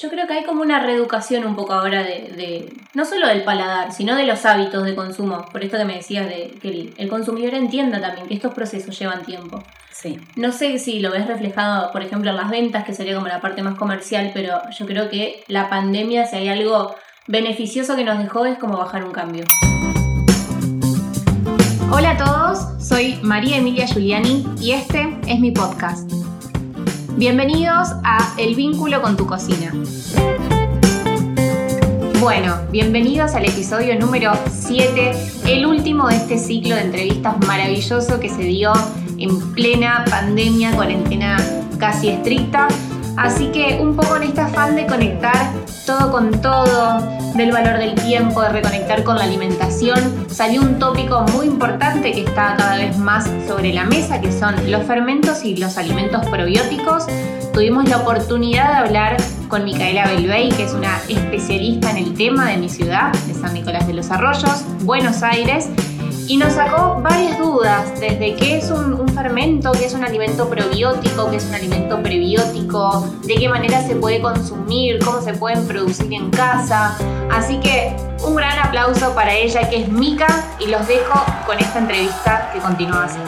yo creo que hay como una reeducación un poco ahora de, no solo del paladar, sino de los hábitos de consumo. Por esto que me decías de que el, consumidor entienda también que estos procesos llevan tiempo. Sí. No sé si lo ves reflejado, por ejemplo, en las ventas, que sería como la parte más comercial, pero yo creo que la pandemia, si hay algo beneficioso que nos dejó, es como bajar un cambio. Hola a todos, soy María Emilia Giuliani y este es mi podcast. Bienvenidos a El vínculo con tu cocina. Bueno, bienvenidos al episodio número 7, el último de este ciclo de entrevistas maravilloso que se dio en plena pandemia, cuarentena casi estricta. Así que un poco en este afán de conectar todo con todo, del valor del tiempo, de reconectar con la alimentación, salió un tópico muy importante que está cada vez más sobre la mesa, que son los fermentos y los alimentos probióticos. Tuvimos la oportunidad de hablar con Micaela Belvey, que es una especialista en el tema de mi ciudad, de San Nicolás de los Arroyos, Buenos Aires, y nos sacó varias dudas, desde qué es un, fermento, qué es un alimento probiótico, qué es un alimento prebiótico, de qué manera se puede consumir, cómo se pueden producir en casa. Así que un gran aplauso para ella que es Mica y los dejo con esta entrevista que continúa así.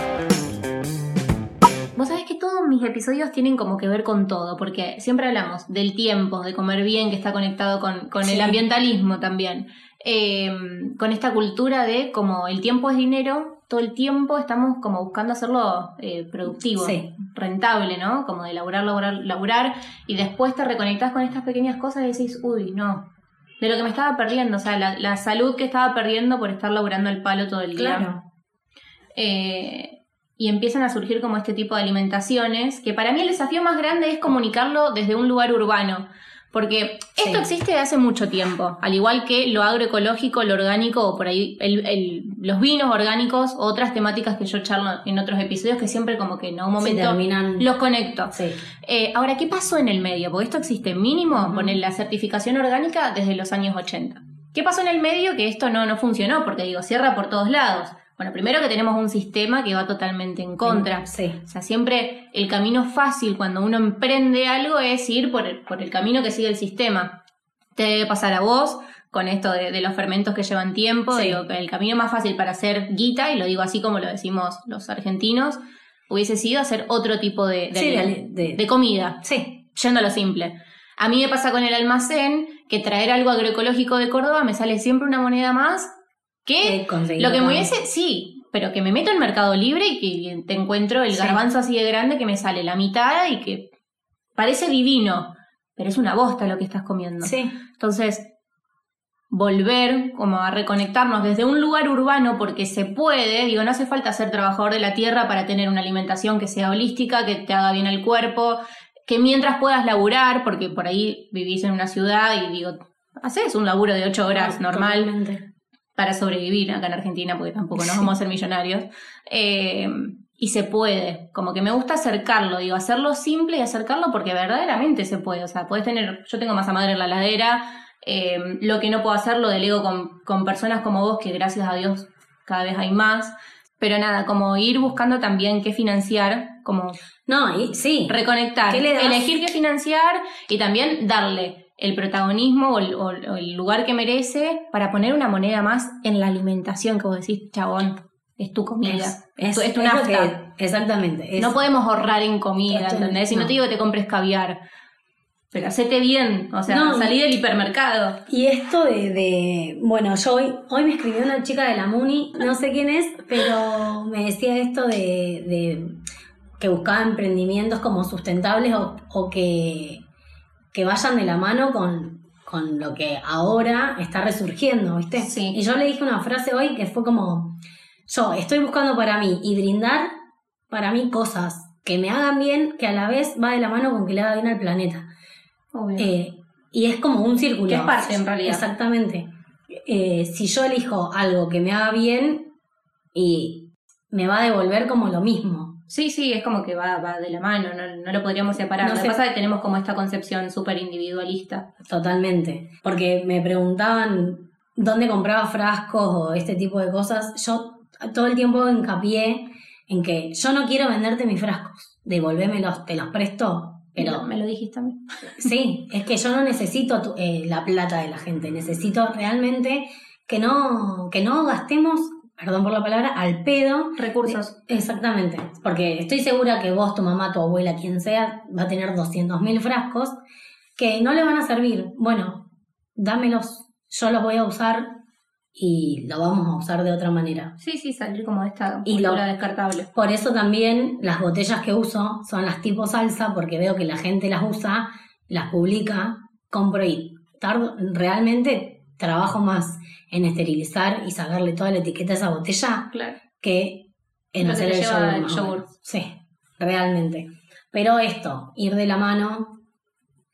Vos sabés que todos mis episodios tienen como que ver con todo, porque siempre hablamos del tiempo, de comer bien, que está conectado con, el ambientalismo también. Em, con esta cultura de como el tiempo es dinero, todo el tiempo estamos como buscando hacerlo eh, productivo, rentable, ¿no? Como de laburar, laburar, laburar, y después te reconectas con estas pequeñas cosas y decís, uy, no, de lo que me estaba perdiendo, o sea, la, salud que estaba perdiendo por estar laburando el palo todo el día. Claro. Eh, y empiezan a surgir como este tipo de alimentaciones, que para mí el desafío más grande es comunicarlo desde un lugar urbano. Porque esto existe de hace mucho tiempo, al igual que lo agroecológico, lo orgánico, o por ahí los vinos orgánicos, otras temáticas que yo charlo en otros episodios que siempre como que en un momento los conecto. Eh, ahora, ¿qué pasó en el medio? Porque esto existe mínimo, poner la certificación orgánica desde los años 80. ¿Qué pasó en el medio? Que esto no, no funcionó, porque digo, cierra por todos lados. Bueno, primero que tenemos un sistema que va totalmente en contra. Sí. O sea, siempre el camino fácil cuando uno emprende algo es ir por el, por el camino que sigue el sistema. Te debe pasar a vos con esto de, los fermentos que llevan tiempo. Digo, que el camino más fácil para hacer guita, y lo digo así como lo decimos los argentinos, hubiese sido hacer otro tipo de, de, comida. Sí. Yendo a lo simple. A mí me pasa con el almacén que traer algo agroecológico de Córdoba me sale siempre una moneda más que lo que me hubiese, sí, pero que me meto en Mercado Libre y que te encuentro el garbanzo así de grande que me sale la mitad y que parece divino, pero es una bosta lo que estás comiendo. Sí. Entonces, volver como a reconectarnos desde un lugar urbano porque se puede, digo, no hace falta ser trabajador de la tierra para tener una alimentación que sea holística, que te haga bien el cuerpo, que mientras puedas laburar, porque por ahí vivís en una ciudad y digo, haces un laburo de ocho horas normal para sobrevivir acá en Argentina, porque tampoco nos vamos a ser millonarios. Eh, y se puede, como que me gusta acercarlo, digo, hacerlo simple y acercarlo porque verdaderamente se puede. O sea, puedes tener, yo tengo masa madre en la ladera, eh, lo que no puedo hacer lo delego con, con personas como vos, que gracias a Dios cada vez hay más. Pero nada, como ir buscando también qué financiar, como no, y, sí. reconectar, elegir qué financiar y también darle el protagonismo o el, lugar que merece para poner una moneda más en la alimentación que vos decís, chabón, es tu comida, es, es tu exactamente. no podemos ahorrar en comida, ¿entendés? Si no. te digo que te compres caviar, pero hacete bien, o sea, salí del hipermercado. Y esto de, bueno, yo hoy, hoy me escribió una chica de la MUNI, no sé quién es, pero me decía esto de, de que buscaba emprendimientos como sustentables o, o que que vayan de la mano con, con lo que ahora está resurgiendo, ¿viste? Sí. Y yo le dije una frase hoy que fue como, yo estoy buscando para mí y brindar para mí cosas que me hagan bien, que a la vez va de la mano con que le haga bien al planeta. Eh, y es como un círculo. Que es parte en realidad. Exactamente. Eh, si yo elijo algo que me haga bien y me va a devolver como lo mismo. Sí, sí, es como que va, va de la mano, no, lo podríamos separar. lo que pasa es que tenemos como esta concepción súper individualista. Totalmente. Porque me preguntaban dónde compraba frascos o este tipo de cosas. Yo todo el tiempo hincapié en que yo no quiero venderte mis frascos. Devolvémelos, te los presto, Pero me lo dijiste a mí. sí, es que yo no necesito tu- eh, la plata de la gente, necesito realmente que no, que no gastemos, perdón por la palabra, al pedo. Recursos. Exactamente, porque estoy segura que vos, tu mamá, tu abuela, quien sea, va a tener 200.000 frascos que no le van a servir. Bueno, dámelos, yo los voy a usar y lo vamos a usar de otra manera. Sí, sí, salir como de esta Y lo- descartable. Por eso también las botellas que uso son las tipo salsa, porque veo que la gente las usa, las publica, compro y tardo, realmente trabajo más en esterilizar y sacarle toda la etiqueta a esa botella Claro. que en Lo hacer el yogur. el. Sí, realmente. Pero esto, ir de la mano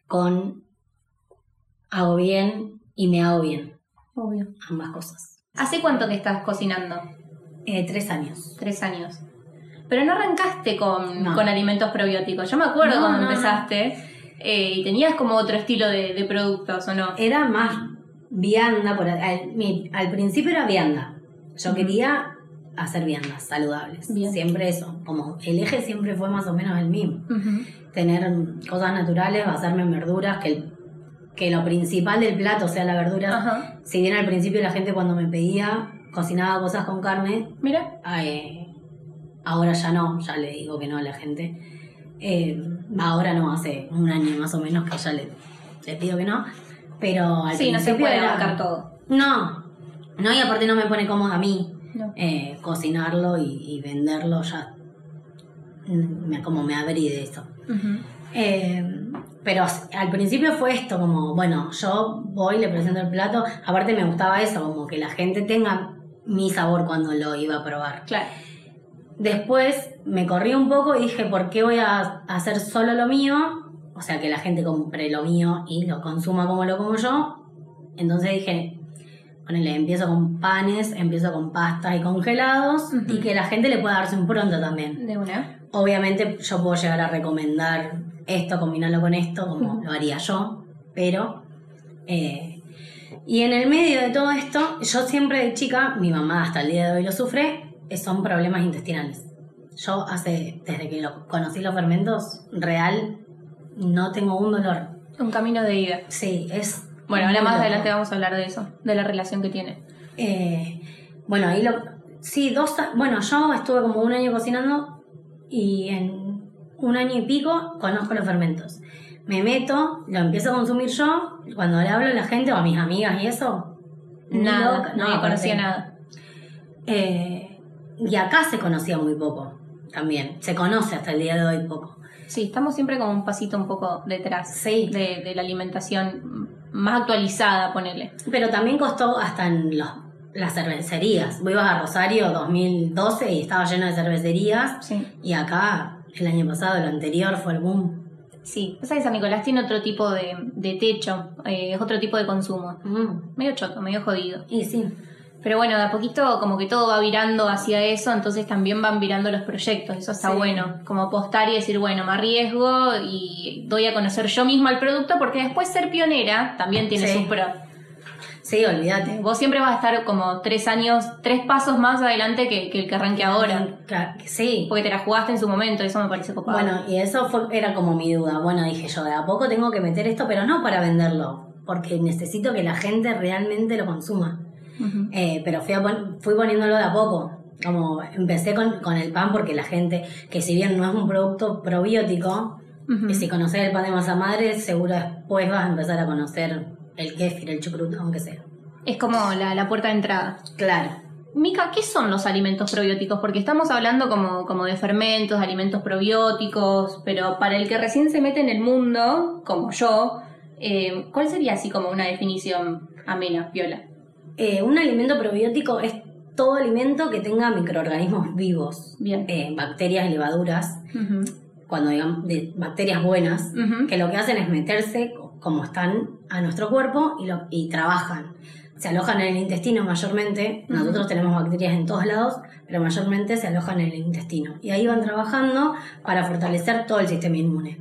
con hago bien y me hago bien, Obvio. ambas cosas. ¿Hace cuánto que estás cocinando? Eh, tres años. Tres años. Pero no arrancaste con, No. con alimentos probióticos. Yo me acuerdo No, cuando no. empezaste eh, y tenías como otro estilo de, de productos, ¿o no? Era más vianda, por, al, mi- al principio era vianda. Yo quería hacer viandas saludables. Bien. Siempre eso. Como el eje siempre fue más o menos el mismo. Tener cosas naturales, basarme en verduras, que, el- que lo principal del plato sea la verdura. Ajá. Si bien al principio la gente cuando me pedía cocinaba cosas con carne, Mira. eh, ahora ya no, ya le digo que no a la gente. Eh, ahora no, hace un año más o menos que ya le, le pido que no. Pero al Sí, no se puede abarcar todo. No, no, y aparte no me pone cómoda a mí No. eh, cocinarlo y, y venderlo ya. Me, como me abrí de eso. Eh, pero al principio fue esto, como, bueno, yo voy, le presento el plato. Aparte me gustaba eso, como que la gente tenga mi sabor cuando lo iba a probar. Claro. Después me corrí un poco y dije, ¿por qué voy a hacer solo lo mío? O sea, que la gente compre lo mío y lo consuma como lo como yo. Entonces dije, ponele, empiezo con panes, empiezo con pastas y congelados y que la gente le pueda darse un pronto también. De una. Obviamente yo puedo llegar a recomendar esto, combinarlo con esto, como lo haría yo, pero... eh, y en el medio de todo esto, yo siempre de chica, mi mamá hasta el día de hoy lo sufre, son problemas intestinales. Yo hace, desde que lo, conocí los fermentos, real, no tengo un dolor. Un camino de ida. Sí, es... Bueno, ahora más adelante vamos a hablar de eso, de la relación que tiene. Eh, bueno, ahí lo. Sí, dos. Bueno, yo estuve como un año cocinando y en un año y pico conozco los fermentos. Me meto, lo empiezo a consumir yo. Cuando le hablo a la gente o a mis amigas y eso. Nada, no, aparte, conocía nada. eh, y acá se conocía muy poco también. Se conoce hasta el día de hoy poco. Sí, estamos siempre como un pasito un poco detrás Sí. de, de la alimentación más actualizada, ponele. Pero también costó hasta en los, las cervecerías. Vos ibas a Rosario 2012 y estaba lleno de cervecerías. Sí. Y acá, el año pasado, el anterior, fue el boom. Sí, pasa que San Nicolás tiene otro tipo de, de techo, eh, es otro tipo de consumo. Mm, Medio choto, medio jodido. Y sí, Pero bueno, de a poquito como que todo va virando hacia eso, entonces también van virando los proyectos, eso está Sí. bueno. Como apostar y decir, bueno, me arriesgo y doy a conocer yo misma el producto, porque después ser pionera también tiene Sí. sus pros. sí, olvídate. Vos siempre vas a estar como tres años, tres pasos más adelante que, que el que arranque ahora, que Sí. porque te la jugaste en su momento, eso me parece copado. Bueno, y eso fue, era como mi duda. Bueno, dije yo, de a poco tengo que meter esto, pero no para venderlo, porque necesito que la gente realmente lo consuma. Eh, pero fui, a pon- fui poniéndolo de a poco. Como empecé con, con el pan, porque la gente, que si bien no es un producto probiótico, Ujú. y si conoces el pan de masa madre, seguro después vas a empezar a conocer el kéfir, el chucrut, aunque sea. Es como la, la puerta de entrada. Claro. Mica, ¿qué son los alimentos probióticos? Porque estamos hablando como, como de fermentos, de alimentos probióticos, pero para el que recién se mete en el mundo, como yo, eh, ¿cuál sería así como una definición amena, viola? Eh, un alimento probiótico es todo alimento que tenga microorganismos vivos, Bien. eh, bacterias levaduras, cuando digamos de bacterias buenas, que lo que hacen es meterse co- como están a nuestro cuerpo y, lo, y trabajan. Se alojan en el intestino mayormente, nosotros tenemos bacterias en todos lados, pero mayormente se alojan en el intestino. Y ahí van trabajando para fortalecer todo el sistema inmune.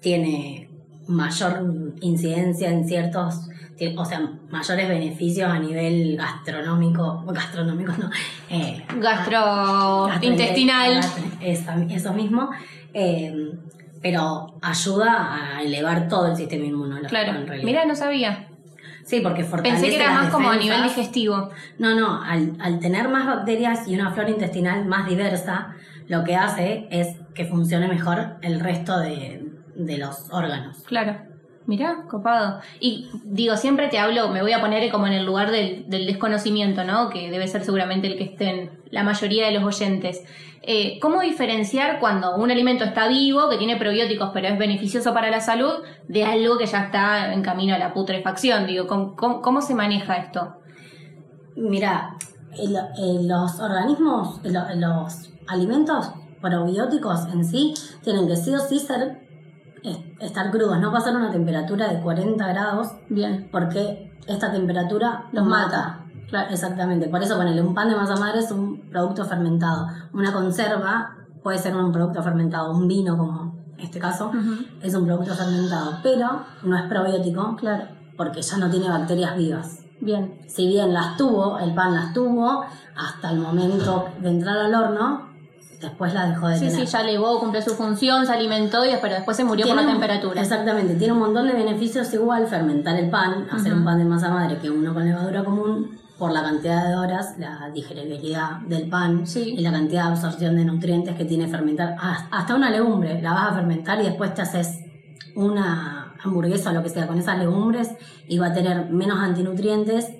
Tiene mayor incidencia en ciertos, tiene- o sea, mayores beneficios a nivel gastronómico, gastronómico no, eh, Gastrointestinal. Eso, eso mismo. Eh, pero ayuda a elevar todo el sistema inmunológico. Claro. en realidad. Mira, no sabía. Sí, porque fortalece Pensé que era más como a nivel digestivo. No, no, al, al tener más bacterias y una flora intestinal más diversa, lo que hace es que funcione mejor el resto de, de los órganos. Claro. Mirá, copado. Y digo, siempre te hablo, me voy a poner como en el lugar del, desconocimiento, ¿no? Que debe ser seguramente el que estén la mayoría de los oyentes. Eh, ¿Cómo diferenciar cuando un alimento está vivo, que tiene probióticos, pero es beneficioso para la salud, de algo que ya está en camino a la putrefacción? Digo, ¿cómo, cómo, cómo se maneja esto? Mira, los organismos, los alimentos probióticos en sí tienen que sí o sí ser, estar crudos, no pasar una temperatura de 40 grados Bien. porque esta temperatura Los mata. Claro, exactamente. Por eso ponerle un pan de masa madre es un producto fermentado. Una conserva puede ser un producto fermentado. Un vino, como en este caso, es un producto fermentado. Pero no es probiótico Claro. porque ya no tiene bacterias vivas. Bien. Si bien las tuvo, el pan las tuvo, hasta el momento de entrar al horno, después la dejó de Sí, tener. sí, ya llegó, cumplió su función, se alimentó, y, pero después se murió por la un- temperatura. Exactamente, tiene un montón de beneficios igual fermentar el pan, hacer un pan de masa madre que uno con levadura común, por la cantidad de horas, la digeribilidad del pan Sí. y la cantidad de absorción de nutrientes que tiene fermentar. Hasta una legumbre la vas a fermentar y después te haces una hamburguesa o lo que sea con esas legumbres y va a tener menos antinutrientes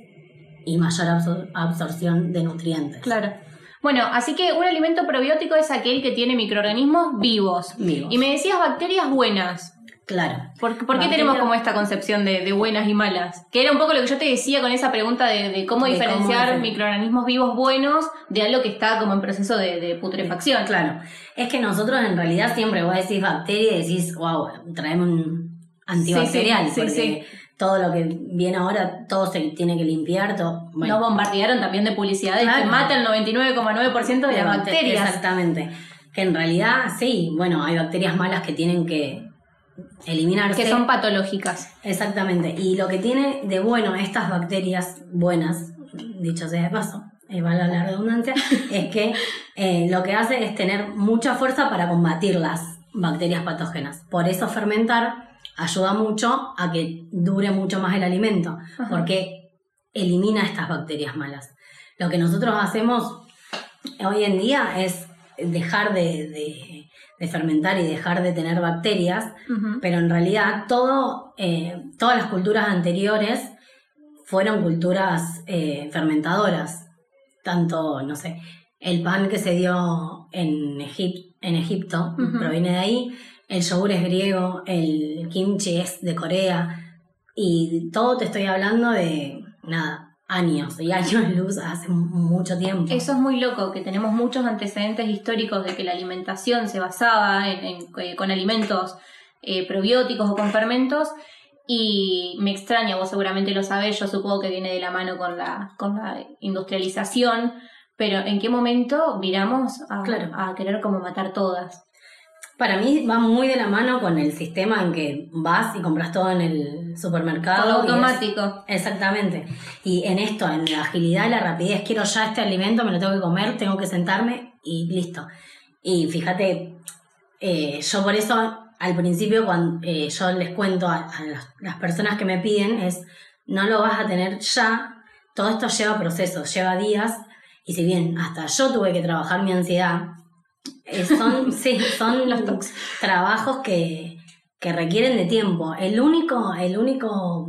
y mayor absor- absorción de nutrientes. Claro. Bueno, así que un alimento probiótico es aquel que tiene microorganismos vivos. Vivos. Y me decías bacterias buenas. Claro. ¿Por, por qué Bacteria- tenemos como esta concepción de, de buenas y malas? Que era un poco lo que yo te decía con esa pregunta de, de cómo De diferenciar cómo microorganismos vivos buenos de algo que está como en proceso de, putrefacción. Claro, es que nosotros en realidad siempre vos decís bacteria y decís, wow, traemos un antibacterial, Sí, sí, sí, porque todo lo que viene ahora, todo se tiene que limpiar, todo. bueno, Nos bombardearon también de publicidades Claro. que mata el 99,9% de las bacte- bacterias. Exactamente. Que en realidad, sí, bueno, hay bacterias malas que tienen que eliminarse. Que son patológicas. Exactamente. Y lo que tiene de bueno estas bacterias buenas, dicho sea de paso, y valga la redundancia, es que eh, lo que hace es tener mucha fuerza para combatir las bacterias patógenas. Por eso fermentar ayuda mucho a que dure mucho más el alimento, Ajá. porque elimina estas bacterias malas. Lo que nosotros hacemos hoy en día es dejar de, de- de fermentar y dejar de tener bacterias pero en realidad todo, eh, todas las culturas anteriores fueron culturas eh, fermentadoras. Tanto, no sé, el pan que se dio en, Egip- en Egipto proviene de ahí, el yogur es griego, el kimchi es de Corea, y todo te estoy hablando de, nada, años, y años luz hace mucho tiempo. Eso es muy loco, que tenemos muchos antecedentes históricos de que la alimentación se basaba en, en- eh, con alimentos eh, probióticos o con fermentos. Y me extraña, vos seguramente lo sabés, yo supongo que viene de la mano con la, con la industrialización, pero ¿en qué momento viramos a, Claro. a querer como matar todas? Para mí va muy de la mano con el sistema en que vas y compras todo en el supermercado. Todo es- automático. Exactamente. Y en esto, en la agilidad y la rapidez, quiero ya este alimento, me lo tengo que comer, tengo que sentarme y listo. Y fíjate, eh, yo por eso al principio cuando eh, yo les cuento a, las personas que me piden es, no lo vas a tener ya, todo esto lleva procesos, lleva días, y si bien hasta yo tuve que trabajar mi ansiedad, eh, son, sí, son Los trabajos que, que requieren de tiempo. El único, el único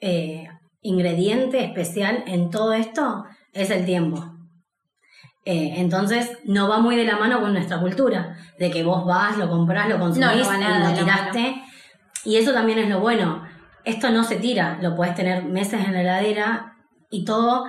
eh, ingrediente especial en todo esto es el tiempo. Eh, entonces no va muy de la mano con nuestra cultura, de que vos vas, lo comprás, lo consumís No, no lo tiraste. Y eso también es lo bueno. Esto no se tira, lo puedes tener meses en la heladera y todo.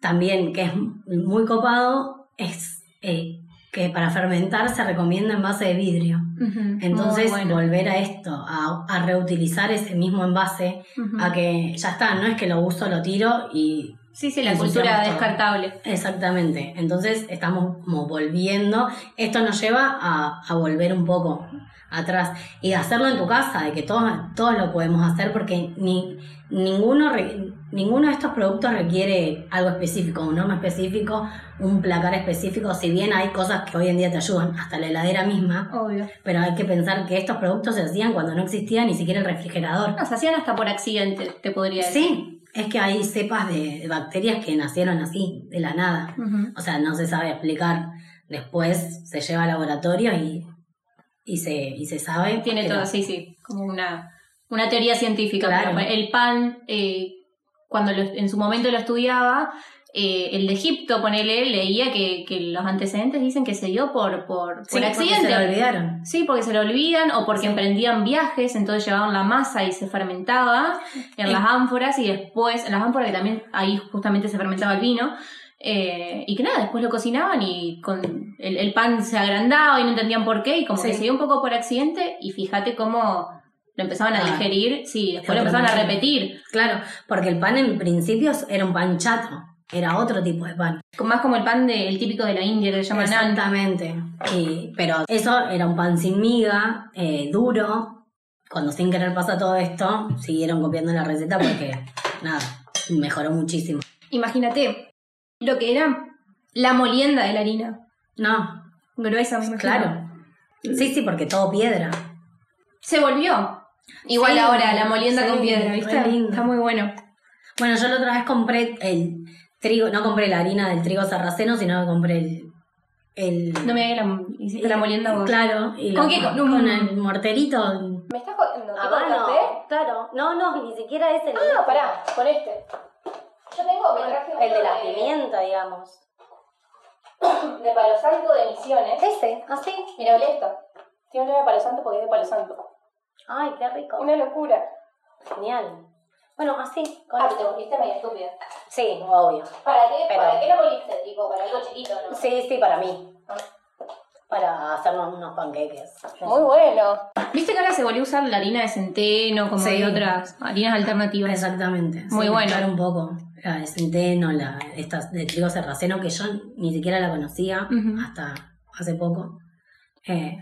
También, que es muy copado, es eh, que para fermentar se recomienda envase de vidrio. Ujú, Entonces, bueno. volver a esto, a, a reutilizar ese mismo envase, a que ya está, no es que lo uso, lo tiro y Sí, sí, la cultura todo. descartable. Exactamente. Entonces estamos como volviendo. Esto nos lleva a, a volver un poco atrás y de hacerlo en tu casa, de que todos, todos lo podemos hacer porque ni, ninguno, re- ninguno de estos productos requiere algo específico, un horno específico, un placar específico, si bien hay cosas que hoy en día te ayudan, hasta la heladera misma, Obvio. pero hay que pensar que estos productos se hacían cuando no existía ni siquiera el refrigerador. No, se hacían hasta por accidente, te podría decir. Sí, es que hay cepas de de bacterias que nacieron así, de la nada. O sea, no se sabe explicar. Después se lleva al laboratorio y, y, se, y se sabe. Tiene todo, sí, sí, como una, una teoría científica. Claro. pero el pan, eh, cuando lo- en su momento lo estudiaba, eh, el de Egipto, ponele, leía que, que los antecedentes dicen que se dio por, por, Sí, por porque accidente. se lo olvidaron. Sí, porque se lo olvidan o porque Sí. emprendían viajes, entonces llevaban la masa y se fermentaba en las ánforas y después, en las ánforas que también ahí justamente se fermentaba el vino, eh, y que nada, después lo cocinaban y con el, el pan se agrandaba y no entendían por qué y como Sí. que se dio un poco por accidente y fíjate cómo lo empezaban a Ah. digerir, sí, después lo empezaban a repetir, Claro, porque el pan en principio era un pan chato. Era otro tipo de pan. más como el pan de- el típico de la India que se llama naan. Exactamente. Y- pero eso era un pan sin miga, eh, duro. Cuando sin querer pasa todo esto, siguieron copiando la receta porque, nada, mejoró muchísimo. Imagínate lo que era la molienda de la harina, No, gruesa, me imagino. claro. Sí, sí, porque todo piedra. Se volvió. Igual Sí, ahora, la molienda sí, con piedra. Está muy bueno. Bueno, yo la otra vez compré el trigo, no compré la harina del trigo sarraceno, sino que compré el. el No me la, la molienda vos. Claro, y ¿Con lo- qué? Con con, un- el morterito. ¿Me estás jodiendo? A mano, claro. No, no, ni siquiera es el. Ah, pará, con este. Yo tengo, me traje El de la pimienta, digamos. De Palo Santo de Misiones. Ese, así. Mira, olé esto. Tiene olor a Palo Santo porque es de Palo Santo. Ay, qué rico. Una locura. Genial. Bueno, así. con Ah, esto. te volviste media estúpida. Sí, obvio. ¿Para qué, Pero- ¿Para qué la moliste? Tipo, para algo chiquito, ¿no? Sí, sí, para mí. Ah. Para hacernos unos panqueques. bueno. ¿Viste que ahora se volvió a usar la harina de centeno, como Sí. de otras harinas alternativas? Exactamente. Muy sí, bueno. un poco. La de centeno, la esta de trigo sarraceno, que yo ni siquiera la conocía hasta hace poco. Eh,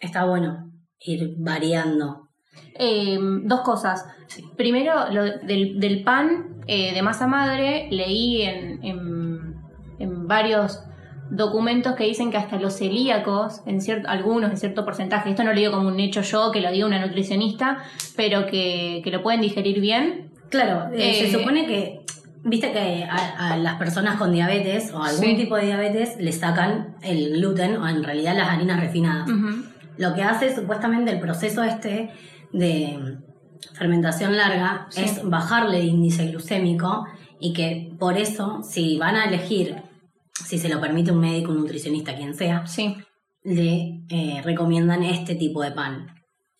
está bueno ir variando. Eh, dos cosas. Primero, lo del, del pan eh, de masa madre, leí en, en, en varios documentos que dicen que hasta los celíacos, en cierto, algunos en cierto porcentaje, esto no lo digo como un hecho yo, que lo diga una nutricionista, pero que, que lo pueden digerir bien. Claro, eh, Eh, se supone que, viste que a, a las personas con diabetes o algún Sí. tipo de diabetes le sacan el gluten o en realidad las harinas refinadas. Lo que hace supuestamente el proceso este de fermentación larga Sí. es bajarle el índice glucémico y que por eso, si van a elegir, si se lo permite un médico, un nutricionista, quien sea, Sí. le eh, recomiendan este tipo de pan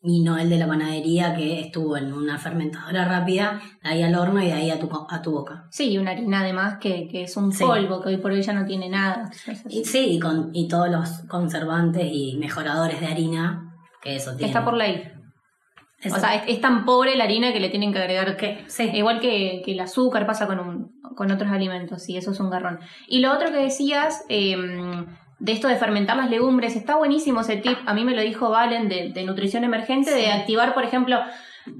y no el de la panadería que estuvo en una fermentadora rápida, de ahí al horno y de ahí a tu, a tu boca. Sí, y una harina además que, que es un Sí. polvo, que hoy por hoy ya no tiene nada. Y, sí, y, con, y todos los conservantes y mejoradores de harina que eso tiene. Está por ley. Eso- O sea, es, es tan pobre la harina que le tienen que agregar que, sí. Igual que, que el azúcar pasa con, un, con otros alimentos, y eso es un garrón. Y lo otro que decías, eh, de esto de fermentar las legumbres, está buenísimo ese tip. A mí me lo dijo Valen de, de Nutrición Emergente, de activar, por ejemplo,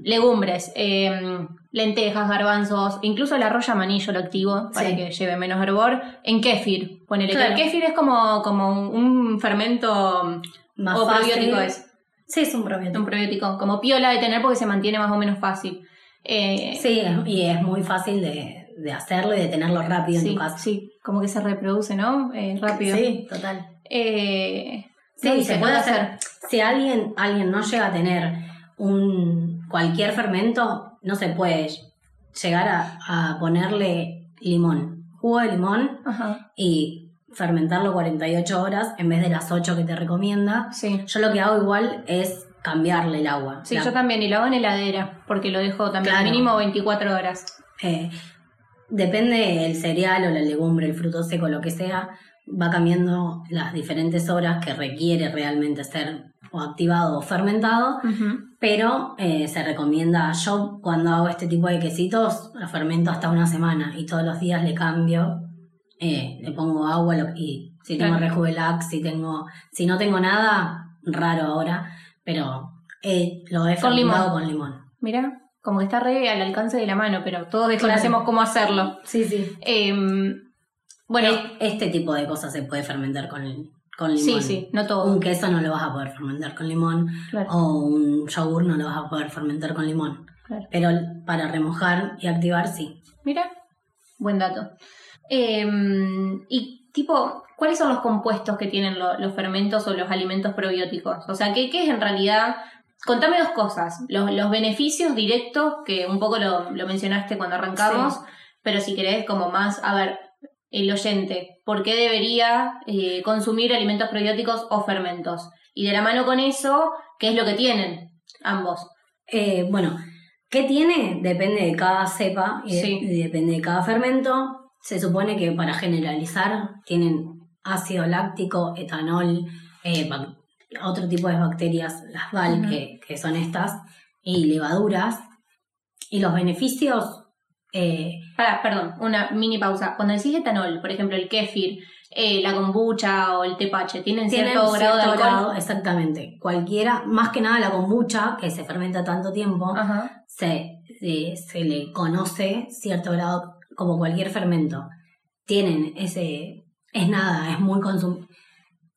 legumbres, eh, lentejas, garbanzos, incluso el arroz maní yo lo activo para Sí. que lleve menos hervor, en kéfir. Ponele Claro. el kéfir es como, como un fermento Más o probiótico es. Sí, es un probiótico. Un probiótico, como piola de tener porque se mantiene más o menos fácil. Eh, Sí, y es muy fácil de, de hacerlo y de tenerlo rápido en tu casa. sí, como que se reproduce, ¿no? Eh, rápido. Sí, total. Eh, Sí, se puede hacer. Si alguien, alguien no llega a tener un cualquier fermento, no se puede llegar a, a ponerle limón, jugo de limón Ajá, y fermentarlo 48 horas en vez de las 8 que te recomienda. sí. Yo lo que hago igual es cambiarle el agua. Sí, La- yo también, y lo hago en heladera, porque lo dejo también Claro. mínimo 24 horas. Eh, depende el cereal o la legumbre, el fruto seco, lo que sea, va cambiando las diferentes horas que requiere realmente ser o activado o fermentado, pero eh, se recomienda, yo cuando hago este tipo de quesitos, lo fermento hasta una semana y todos los días le cambio, eh, le pongo agua y si tengo rejuvelax, si tengo, si no tengo nada, raro ahora, pero eh, lo he fermentado con limón. Mira, como que está re al alcance de la mano, pero todos desconocemos cómo hacerlo. Sí, sí. Em, bueno, este tipo de cosas se puede fermentar con, con limón. Sí, sí, no todo. Un queso no lo vas a poder fermentar con limón. O un yogur no lo vas a poder fermentar con limón. Pero para remojar y activar, sí. Mira, buen dato. Em, y tipo, ¿cuáles son los compuestos que tienen los fermentos o los alimentos probióticos? O sea, ¿qué, qué es en realidad? Contame dos cosas. Los, los beneficios directos, que un poco lo, lo mencionaste cuando arrancamos, pero si querés como más, a ver, el oyente, por qué debería eh, consumir alimentos probióticos o fermentos. Y de la mano con eso, ¿qué es lo que tienen ambos? Eh, bueno, ¿qué tiene? Depende de cada cepa y, depende de cada fermento. Se supone que para generalizar tienen ácido láctico, etanol, eh, otro tipo de bacterias, las VAL, que, que son estas, y levaduras. Y los beneficios eh, perdón, una mini pausa. Cuando decís etanol, por ejemplo, el kéfir, eh, la kombucha o el tepache, ¿tienen, cierto, grado de alcohol? exactamente. Cualquiera, más que nada la kombucha, que se fermenta tanto tiempo, se, se, le conoce cierto grado como cualquier fermento. Tienen ese. Es nada, es muy consum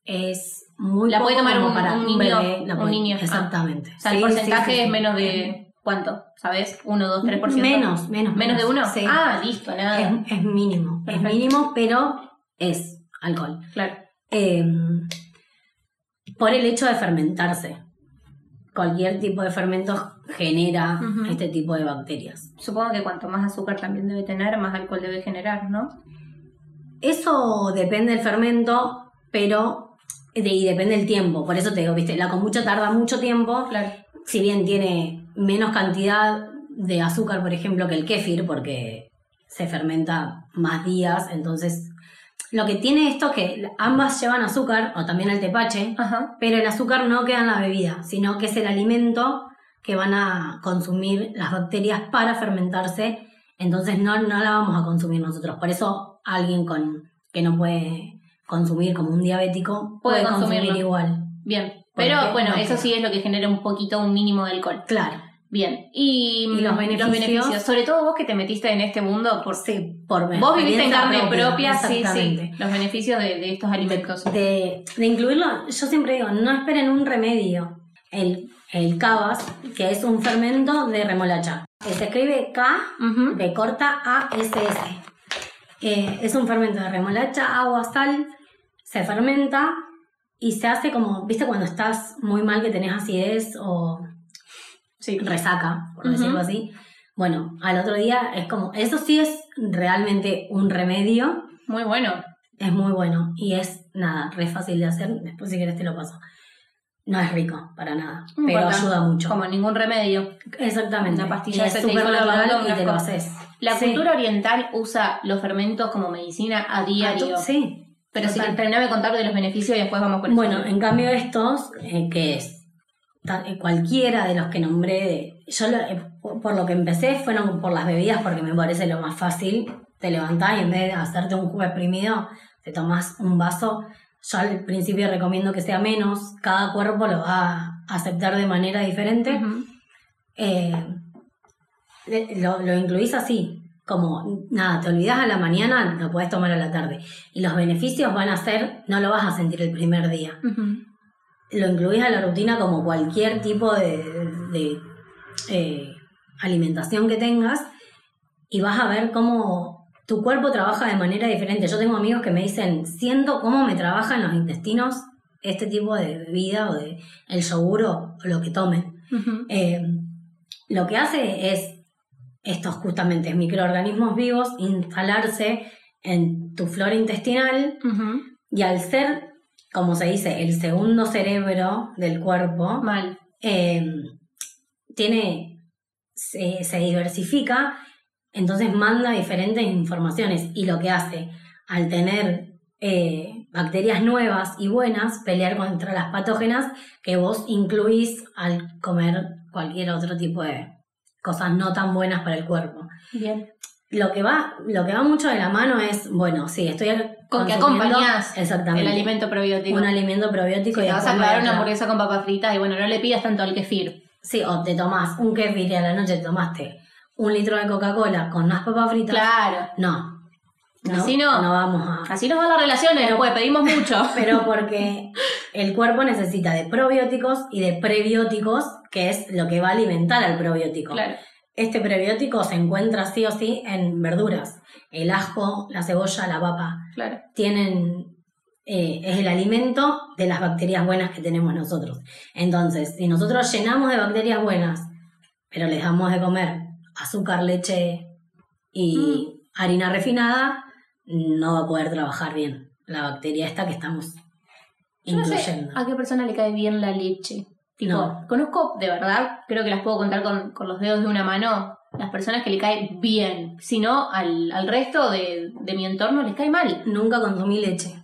Es muy. La puede tomar un, para un, niño. un niño. Exactamente. O sea, el porcentaje es menos de. ¿Cuánto? ¿Sabes? ¿1, 2, 3%? Menos, menos. ¿Menos de uno? Ah, listo, nada. Es, mínimo. Es mínimo, pero es alcohol. Claro. Em, por el hecho de fermentarse. Cualquier tipo de fermento genera este tipo de bacterias. Supongo que cuanto más azúcar también debe tener, más alcohol debe generar, ¿no? Eso depende del fermento, pero y depende del tiempo. Por eso te digo, viste, la kombucha tarda mucho tiempo. Claro si bien tiene menos cantidad de azúcar, por ejemplo, que el kéfir, porque se fermenta más días, entonces lo que tiene esto es que ambas llevan azúcar, o también el tepache, pero el azúcar no queda en la bebida, sino que es el alimento que van a consumir las bacterias para fermentarse, entonces no, no la vamos a consumir nosotros. Por eso alguien con, que no puede consumir como un diabético puede, consumir igual. Bien. Pero bueno, eso sí es lo que genera un poquito, un mínimo de alcohol. Claro. Bien. Y, los, beneficios? Sobre todo vos que te metiste en este mundo por. Sí, por Vos viviste en carne propia, sí, sí. Los beneficios de, estos alimentos. De, incluirlo, yo siempre digo, no esperen un remedio. El, el cabas, que es un fermento de remolacha. Se escribe K de corta A S S. Eh, es un fermento de remolacha, agua, sal. Se fermenta y se hace como, viste, cuando estás muy mal que tenés acidez o sí. resaca, por decirlo así. Bueno, al otro día es como, eso sí es realmente un remedio. Muy bueno. Es muy bueno y es nada, re fácil de hacer. Después si quieres te lo paso. No es rico, para nada, pero ayuda mucho. Como ningún remedio. Exactamente. Una pastilla es súper natural y te lo haces. La cultura oriental usa los fermentos como medicina a diario. Sí, pero si terminame de contar de los beneficios y después vamos con Bueno, en cambio estos, eh, que es eh, cualquiera de los que nombré, yo eh, por lo que empecé fueron por las bebidas porque me parece lo más fácil. Te levantás y en vez de hacerte un jugo exprimido, te tomas un vaso. Yo al principio recomiendo que sea menos, cada cuerpo lo va a aceptar de manera diferente. lo, lo incluís así, como, nada, te olvidas a la mañana, lo puedes tomar a la tarde. Y los beneficios van a ser, no lo vas a sentir el primer día. Lo incluís a la rutina como cualquier tipo de, eh, alimentación que tengas y vas a ver cómo tu cuerpo trabaja de manera diferente. Yo tengo amigos que me dicen, siento cómo me trabajan los intestinos este tipo de bebida o de el yogur o lo que tomen. Eh, lo que hace es estos justamente microorganismos vivos instalarse en tu flora intestinal y al ser, como se dice, el segundo cerebro del cuerpo, Mal. Em, tiene, se, se diversifica, entonces manda diferentes informaciones y lo que hace al tener eh, bacterias nuevas y buenas pelear contra las patógenas que vos incluís al comer cualquier otro tipo de cosas no tan buenas para el cuerpo. Bien. Lo que va, lo que va mucho de la mano es, bueno, sí, estoy Con que acompañás exactamente, el alimento probiótico. un alimento probiótico Si y te vas a clavar una hamburguesa con papas fritas y bueno, no le pidas tanto al kefir. Sí, o te tomás un kefir y a la noche te tomaste un litro de Coca-Cola con unas papas fritas. Claro. No. No, Así no. No vamos a. Así nos van las relaciones, Pero- después pedimos mucho. Pero porque el cuerpo necesita de probióticos y de prebióticos, que es lo que va a alimentar al probiótico. claro. Este prebiótico se encuentra sí o sí en verduras. El ajo, la cebolla, la papa. Claro. Tienen. eh, es el alimento de las bacterias buenas que tenemos nosotros. Entonces, si nosotros llenamos de bacterias buenas, pero les damos de comer azúcar, leche y harina refinada, no va a poder trabajar bien la bacteria esta que estamos Yo no sé incluyendo. a qué persona le cae bien la leche. Tipo, No. conozco de verdad, creo que las puedo contar con, con los dedos de una mano, las personas que le cae bien. Si no, al, al resto de, de mi entorno les cae mal. Nunca consumí leche.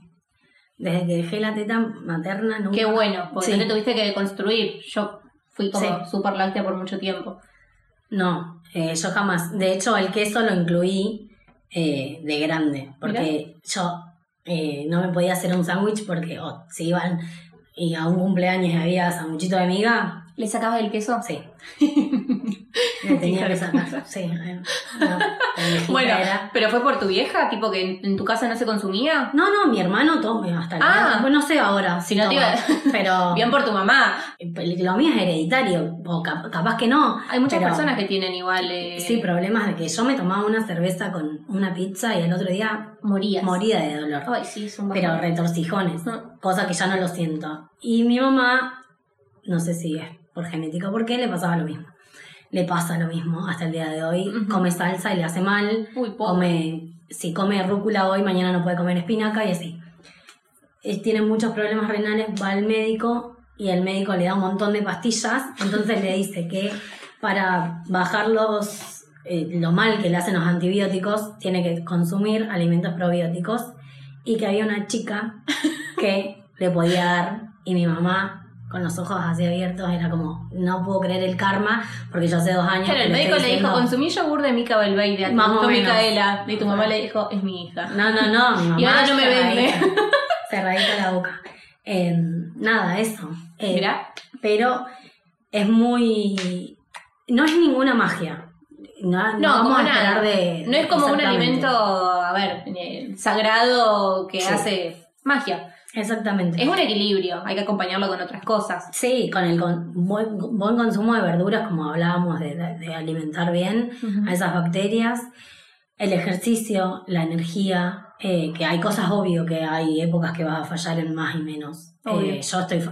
Desde que dejé la teta materna, nunca. Qué bueno, porque Sí. no te tuviste que construir. Yo fui como Sí. súper láctea por mucho tiempo. No, eh, yo jamás. De hecho, el queso lo incluí eh, de grande, porque yo eh, no me podía hacer un sándwich porque oh, si iban y a un cumpleaños había sanguchito de miga, ¿Le sacabas el queso? sí. Tenía que sacar. Sí, eh, no, Bueno, era. pero fue por tu vieja, tipo que en, en tu casa no se consumía. No, no, mi hermano toma hasta el Ah. Bueno, no sé ahora si no te toma, iba- pero Bien por tu mamá. lo mío es hereditario, o capaz que no. Hay muchas pero- personas que tienen igual. eh, Sí, problemas de que yo me tomaba una cerveza con una pizza y el otro día morías. moría de dolor. Ay, sí, es un Pero retorcijones, Mm. cosa que ya no lo siento. Y mi mamá, no sé si es por genética o por qué, le pasaba lo mismo. Le pasa lo mismo hasta el día de hoy. Ujú. Come salsa y le hace mal. Uy. Come, si come rúcula hoy, mañana no puede comer espinaca y así. Tiene muchos problemas renales, va al médico y el médico le da un montón de pastillas. Entonces le dice que para bajar los, eh, lo mal que le hacen los antibióticos, tiene que consumir alimentos probióticos y que había una chica que le podía dar y mi mamá con los ojos así abiertos era como no puedo creer el karma porque yo hace dos años Claro, el médico le dijo, consumí yogur de Mica Belveide, Más o. Micaela. Y tu mamá le dijo, es mi hija. no no no mi mamá Y ahora no me vende. cerradita, la boca Eh, nada eso Eh, Mirá. pero es muy no es ninguna magia no, no No, vamos a una- esperar de No es como un alimento, a ver, eh, sagrado que Sí. hace magia. Exactamente. Es un equilibrio, hay que acompañarlo con otras cosas. Sí, con el con- buen, buen consumo de verduras, como hablábamos, de, de- de alimentar bien a esas bacterias, el ejercicio, la energía, eh, que hay cosas obvio que hay épocas que vas a fallar en más y menos. Eh, yo estoy,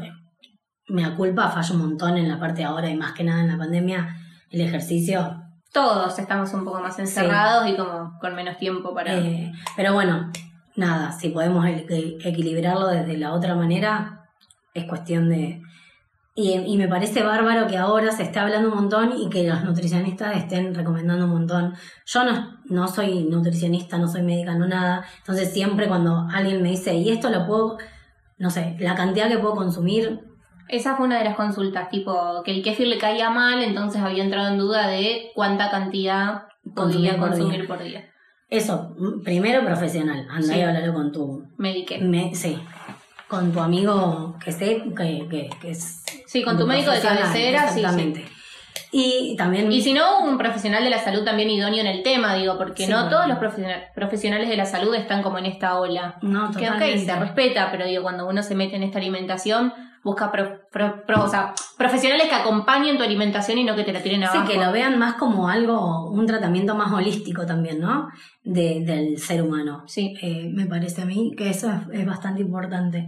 me culpa, fallo un montón en la parte de ahora y más que nada en la pandemia, el ejercicio. Todos estamos un poco más encerrados y como con menos tiempo para... eh, pero bueno, nada, si podemos equilibrarlo desde la otra manera, es cuestión de... Y, y me parece bárbaro que ahora se esté hablando un montón y que los nutricionistas estén recomendando un montón. Yo no, no soy nutricionista, no soy médica, no nada. Entonces siempre cuando alguien me dice, y esto lo puedo, no sé, la cantidad que puedo consumir, Esa fue una de las consultas, tipo que el kéfir le caía mal, entonces había entrado en duda de cuánta cantidad podía Consumir por consumir día. por día. Eso, mm, primero profesional, anda Sí. y háblalo con tu... Medique. me- sí, con tu amigo que sé que, que, que es... Sí, con tu médico de cabecera, sí, sí. Exactamente. Y también... Y si no, un profesional de la salud también idóneo en el tema, digo, porque Sí, no todos los profesiona- profesionales de la salud están como en esta ola. no, Que ok, se respeta, pero digo, cuando uno se mete en esta alimentación, busca pro- pro- pro- o sea, profesionales que acompañen tu alimentación y no que te la tiren Sí, abajo. que lo vean más como algo, un tratamiento más holístico también, ¿no? De, del ser humano. Sí. Eh, me parece a mí que eso es, es bastante importante.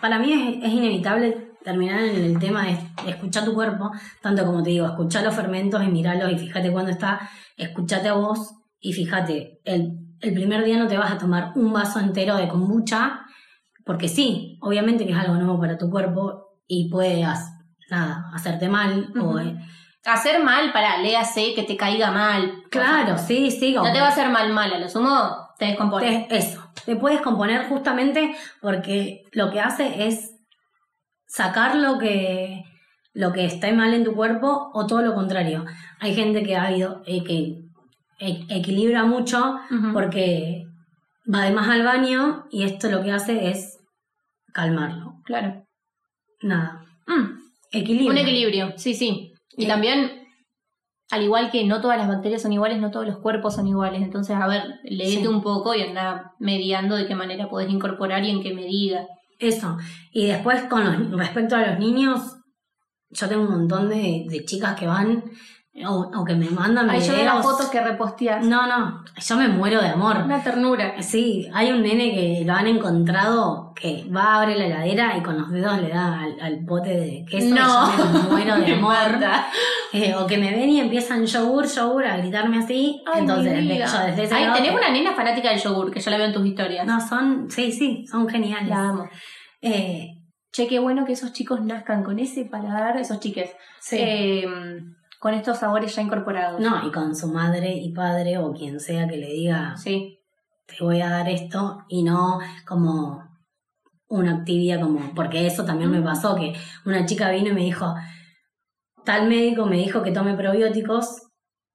Para mí es, es inevitable terminar en el tema de, de escuchar tu cuerpo, tanto como te digo, escuchar los fermentos y mirarlos y fíjate cuándo está, escuchate a vos y fíjate, el, el primer día no te vas a tomar un vaso entero de kombucha, porque sí, obviamente que es algo nuevo para tu cuerpo y puede, nada, hacerte mal o Ujú. eh, Hacer mal, para, léase que te caiga mal. Claro, sí, sí. No te va a hacer mal mal, a lo sumo te descompone. Eso, te puedes componer justamente porque lo que hace es sacar lo que, lo que está mal en tu cuerpo o todo lo contrario. Hay gente que ha ido, eh, que e- equilibra mucho porque va además al baño y esto lo que hace es calmarlo. Claro. Nada. Mm. Equilibrio. Un equilibrio, sí, sí. Y Sí. también, al igual que no todas las bacterias son iguales, no todos los cuerpos son iguales. Entonces, a ver, leete Sí. un poco y anda mediando de qué manera podés incorporar y en qué medida. Eso. Y después, con los- respecto a los niños, yo tengo un montón de, de chicas que van o, o que me mandan Ahí yo veo las fotos que reposteas. No, no, yo me muero de amor. Una ternura. Sí, hay un nene que lo han encontrado que va, abre la heladera y con los dedos le da al, al pote de queso No. y yo me muero de amor. Eh, o que me ven y empiezan yogur, yogur a gritarme así. Ay, Entonces, de- vida. yo desde ese Ay, tenés que- una nena fanática del yogur, que yo la veo en tus historias. No, son, sí, sí, son geniales. La amo. Eh, Che, qué bueno que esos chicos nazcan con ese paladar, esos chiques, sí. eh, con estos sabores ya incorporados. No, y con su madre y padre o quien sea que le diga, Sí, te voy a dar esto, y no como una actividad como, porque eso también me pasó, que una chica vino y me dijo, tal médico me dijo que tome probióticos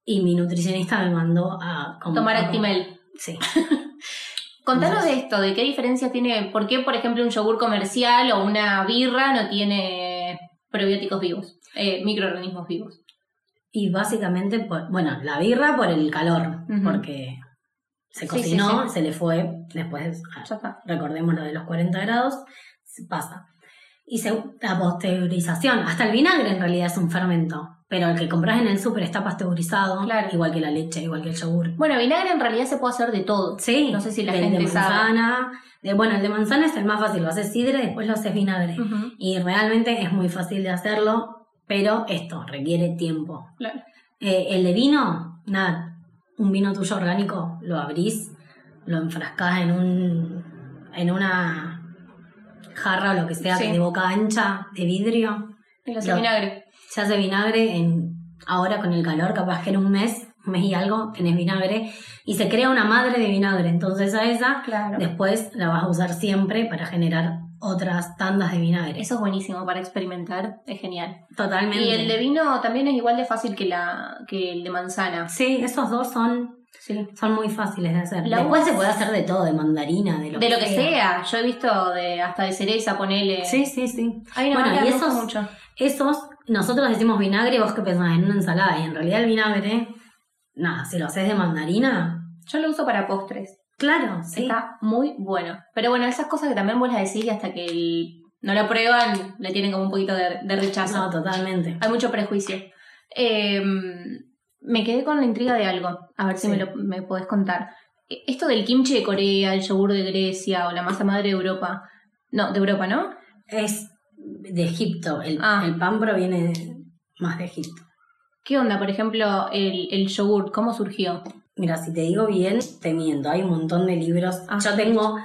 y mi nutricionista me mandó a como- tomar Actimel. Sí. Contanos de esto, de qué diferencia tiene, por qué, por ejemplo, un yogur comercial o una birra no tiene probióticos vivos, eh, microorganismos vivos. Y básicamente, por, bueno, la birra por el calor, Ujú. porque se Sí, cocinó, sí, sí. se le fue, después está. recordemos lo de los 40 grados, pasa. Y se- la pasteurización, hasta el vinagre en realidad es un fermento, pero el que compras en el súper está pasteurizado, Claro. igual que la leche, igual que el yogur. Bueno, vinagre en realidad se puede hacer de todo. Sí, No sé si la el gente de sabe. manzana, de- bueno, el de manzana es el más fácil, lo haces sidra y después lo haces vinagre. Ujú, Y realmente es muy fácil de hacerlo, pero esto requiere tiempo. Claro. Eh, el de vino, nada, un vino tuyo orgánico, lo abrís, lo enfrascás en un en una jarra o lo que sea, Sí. de boca ancha, de vidrio. Y lo hace vinagre. Se hace vinagre en ahora con el calor, capaz que en un mes, un mes y algo, tenés vinagre y se crea una madre de vinagre. Entonces a esa Claro. después la vas a usar siempre para generar otras tandas de vinagre. Eso es buenísimo para experimentar, es genial. Totalmente. Y el de vino también es igual de fácil que, la, que el de manzana. Sí, esos dos son Sí. Son muy fáciles de hacer. La Después uva- se puede hacer de todo, de mandarina, de lo de que lo que sea. Yo he visto de hasta de cereza, ponele. Sí, sí, sí. Hay una Bueno, y esos- mucho. Esos, nosotros decimos vinagre, vos que pensás en una ensalada, y en realidad el vinagre, nada, si lo haces de mandarina, Yo lo uso para postres. Claro, sí. Está muy bueno. Pero bueno, esas cosas que también vos las decís y hasta que el- no lo prueban, le tienen como un poquito de, de rechazo. No, totalmente. Hay mucho prejuicio. Eh, me quedé con la intriga de algo. A ver si me, lo, me podés contar. E- Esto del kimchi de Corea, el yogur de Grecia o la masa madre de Europa. No, de Europa, ¿no? Es de Egipto, el, Ah. el pan proviene de- más de Egipto. ¿Qué onda, por ejemplo, el, el yogur? ¿Cómo surgió? Mira, si te digo bien, te miento. Hay un montón de libros. Ah. Yo tengo,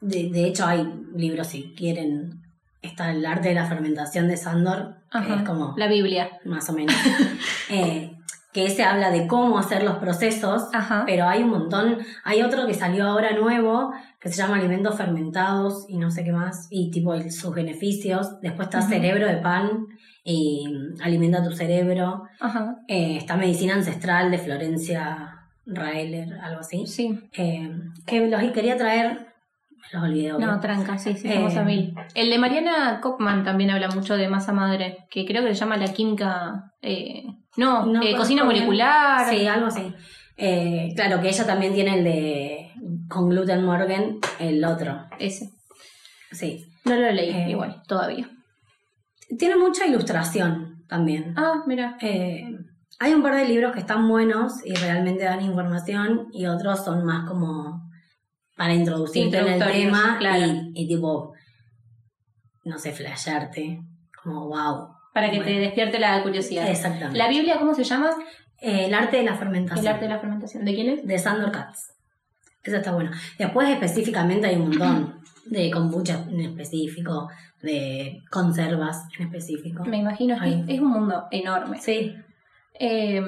de, de hecho hay libros si quieren. Está el arte de la fermentación de Sandor, que Ajá. es como La Biblia. más o menos. Eh, que ese habla de cómo hacer los procesos, Ajá. pero hay un montón. Hay otro que salió ahora nuevo, que se llama alimentos fermentados y no sé qué más, y tipo el- sus beneficios. Después está cerebro de pan y mm, alimenta tu cerebro. Ajá. Eh, está medicina ancestral de Florencia Raeler, algo así. Sí. Eh, que los quería traer, me los olvidé. obvio. No, tranca, sí, sí, Eh, a mil. El de Mariana Kochman también habla mucho de masa madre, que creo que se llama la química. eh, no, No eh, cocina molecular. Sí, algo así. Eh, claro, que ella también tiene el de con gluten Morgan, el otro. Ese. Sí. No lo leí igual, todavía. Tiene mucha ilustración también. Ah, mira. Eh, hay un par de libros que están buenos y realmente dan información y otros son más como para introducirte en el tema claro. y, y tipo, no sé, flashearte. Como wow. Para que te despierte la curiosidad. Exactamente. ¿La Biblia cómo se llama? Eh, el arte de la fermentación. El arte de la fermentación. ¿De quién es? de Sandor Katz. Eso está bueno. Después específicamente hay un montón de kombucha en específico, de conservas en específico. Me imagino, es, es un mundo enorme. Sí, Eh,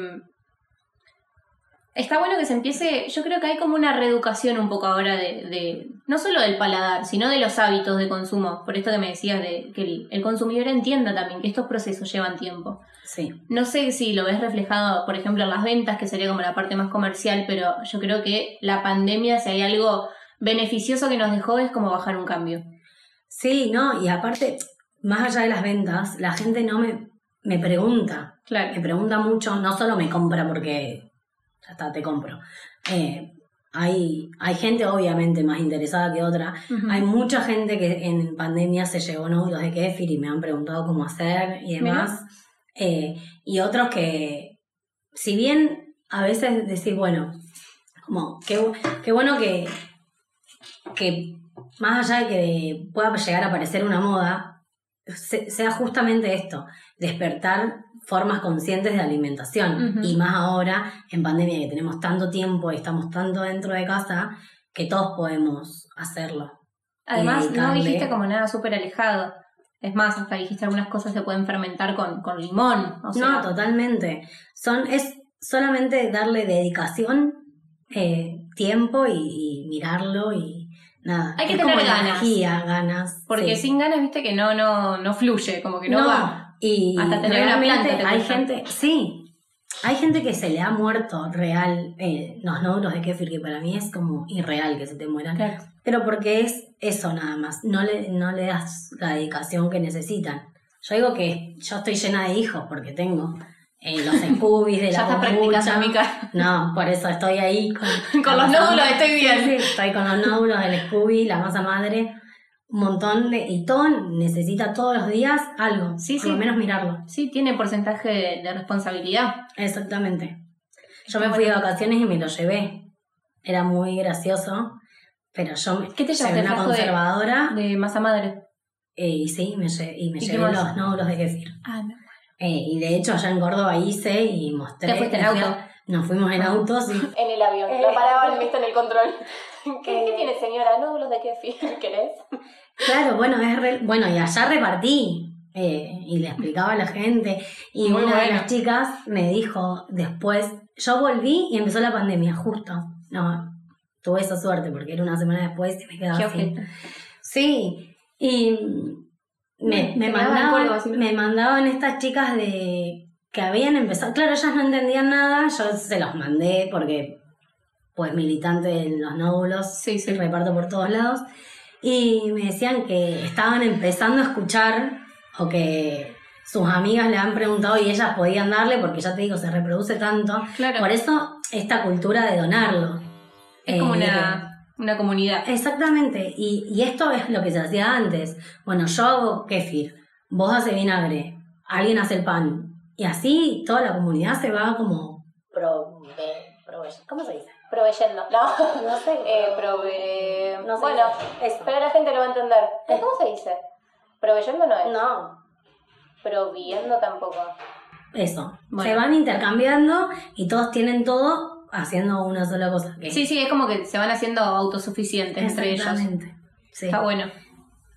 está bueno que se empiece, yo creo que hay como una reeducación un poco ahora de, de, no solo del paladar, sino de los hábitos de consumo. Por esto que me decías de que el, el consumidor entienda también que estos procesos llevan tiempo. Sí. No sé si lo ves reflejado, por ejemplo, en las ventas, que sería como la parte más comercial, pero yo creo que la pandemia, si hay algo beneficioso que nos dejó, es como bajar un cambio. Sí, no, y aparte, más allá de las ventas, la gente no me, me pregunta. Claro. Me pregunta mucho, no solo me compra porque ya está, te compro. Eh, hay, hay gente obviamente más interesada que otra. Hay mucha gente que en pandemia se llevó nódulos de kéfir y me han preguntado cómo hacer y demás. Eh, y otros que, si bien a veces decir, bueno, como, qué, qué bueno que, que más allá de que pueda llegar a parecer una moda, se- sea justamente esto, despertar formas conscientes de alimentación. Y más ahora, en pandemia, que tenemos tanto tiempo y estamos tanto dentro de casa, que todos podemos hacerlo. Además, no dijiste como nada súper alejado. Es más, hasta dijiste algunas cosas se pueden fermentar con, con limón. O sea, no, totalmente. Son, es solamente darle dedicación, eh, tiempo y, y mirarlo y nada. Hay que Es tener ganas. energía, ganas. porque sí. sin ganas, viste que no, no, no fluye, como que no, va. Y Hasta tener una planta te hay gente, sí, hay gente que se le ha muerto real eh, los nódulos de kéfir, que para mí es como irreal que se te mueran. Claro. Pero porque es eso nada más, no le, no le das la dedicación que necesitan. Yo digo que yo estoy llena de hijos porque tengo eh, los Scoobies de Ya la estás practicando. No, por eso estoy ahí con, Con los nódulos estoy bien. Sí, sí, estoy con los nódulos del Scooby, la masa madre, un montón de... Y todo necesita todos los días algo, Sí, por sí. lo menos mirarlo. Sí, tiene porcentaje de, de responsabilidad. Exactamente. Yo me fui de vacaciones y me lo llevé. Era muy gracioso, pero yo me ¿Qué te llevaste, una de- conservadora De masa madre. eh, y sí, me lle- y me ¿Y llevé los nódulos de kéfir. Ah, no. Eh, y de hecho allá en Córdoba hice y mostré. ¿Te fuiste en fui auto? a- Nos fuimos en auto, sí. En el avión. Eh, Lo paraban, viste, en el control. ¿Qué, eh, qué tiene, señora? Nódulos de kéfir, ¿querés? Claro, bueno, es re- bueno, y allá repartí. eh, y le explicaba a la gente. Y Muy una de las chicas me dijo después, yo volví y empezó la pandemia, justo. No, tuve esa suerte porque era una semana después y me quedaba Qué así. Sí, y me, me mandaban, me mandaban estas chicas de que habían empezado, claro, ellas no entendían nada, yo se los mandé porque pues militante en los nódulos, Sí, sí. reparto por todos lados, y me decían que estaban empezando a escuchar o que sus amigas le han preguntado y ellas podían darle porque ya te digo, se reproduce tanto. Claro. Por eso esta cultura de donarlo. es Eh, como que- una, una comunidad. Exactamente, y, y esto es lo que se hacía antes. Bueno, yo hago kéfir, vos haces vinagre, alguien hace el pan, y así toda la comunidad se va como... Prove- ¿Cómo se dice? Proveyendo. No. No sé. Eh, prove... No sé. bueno, Eso. pero la gente lo va a entender. ¿Cómo se dice? Proveyendo no es. No, Proviendo tampoco. eso. Bueno. Se van intercambiando y todos tienen todo haciendo una sola cosa. Sí, sí, es como que se van haciendo autosuficientes entre ellos. Exactamente. Sí. Está bueno.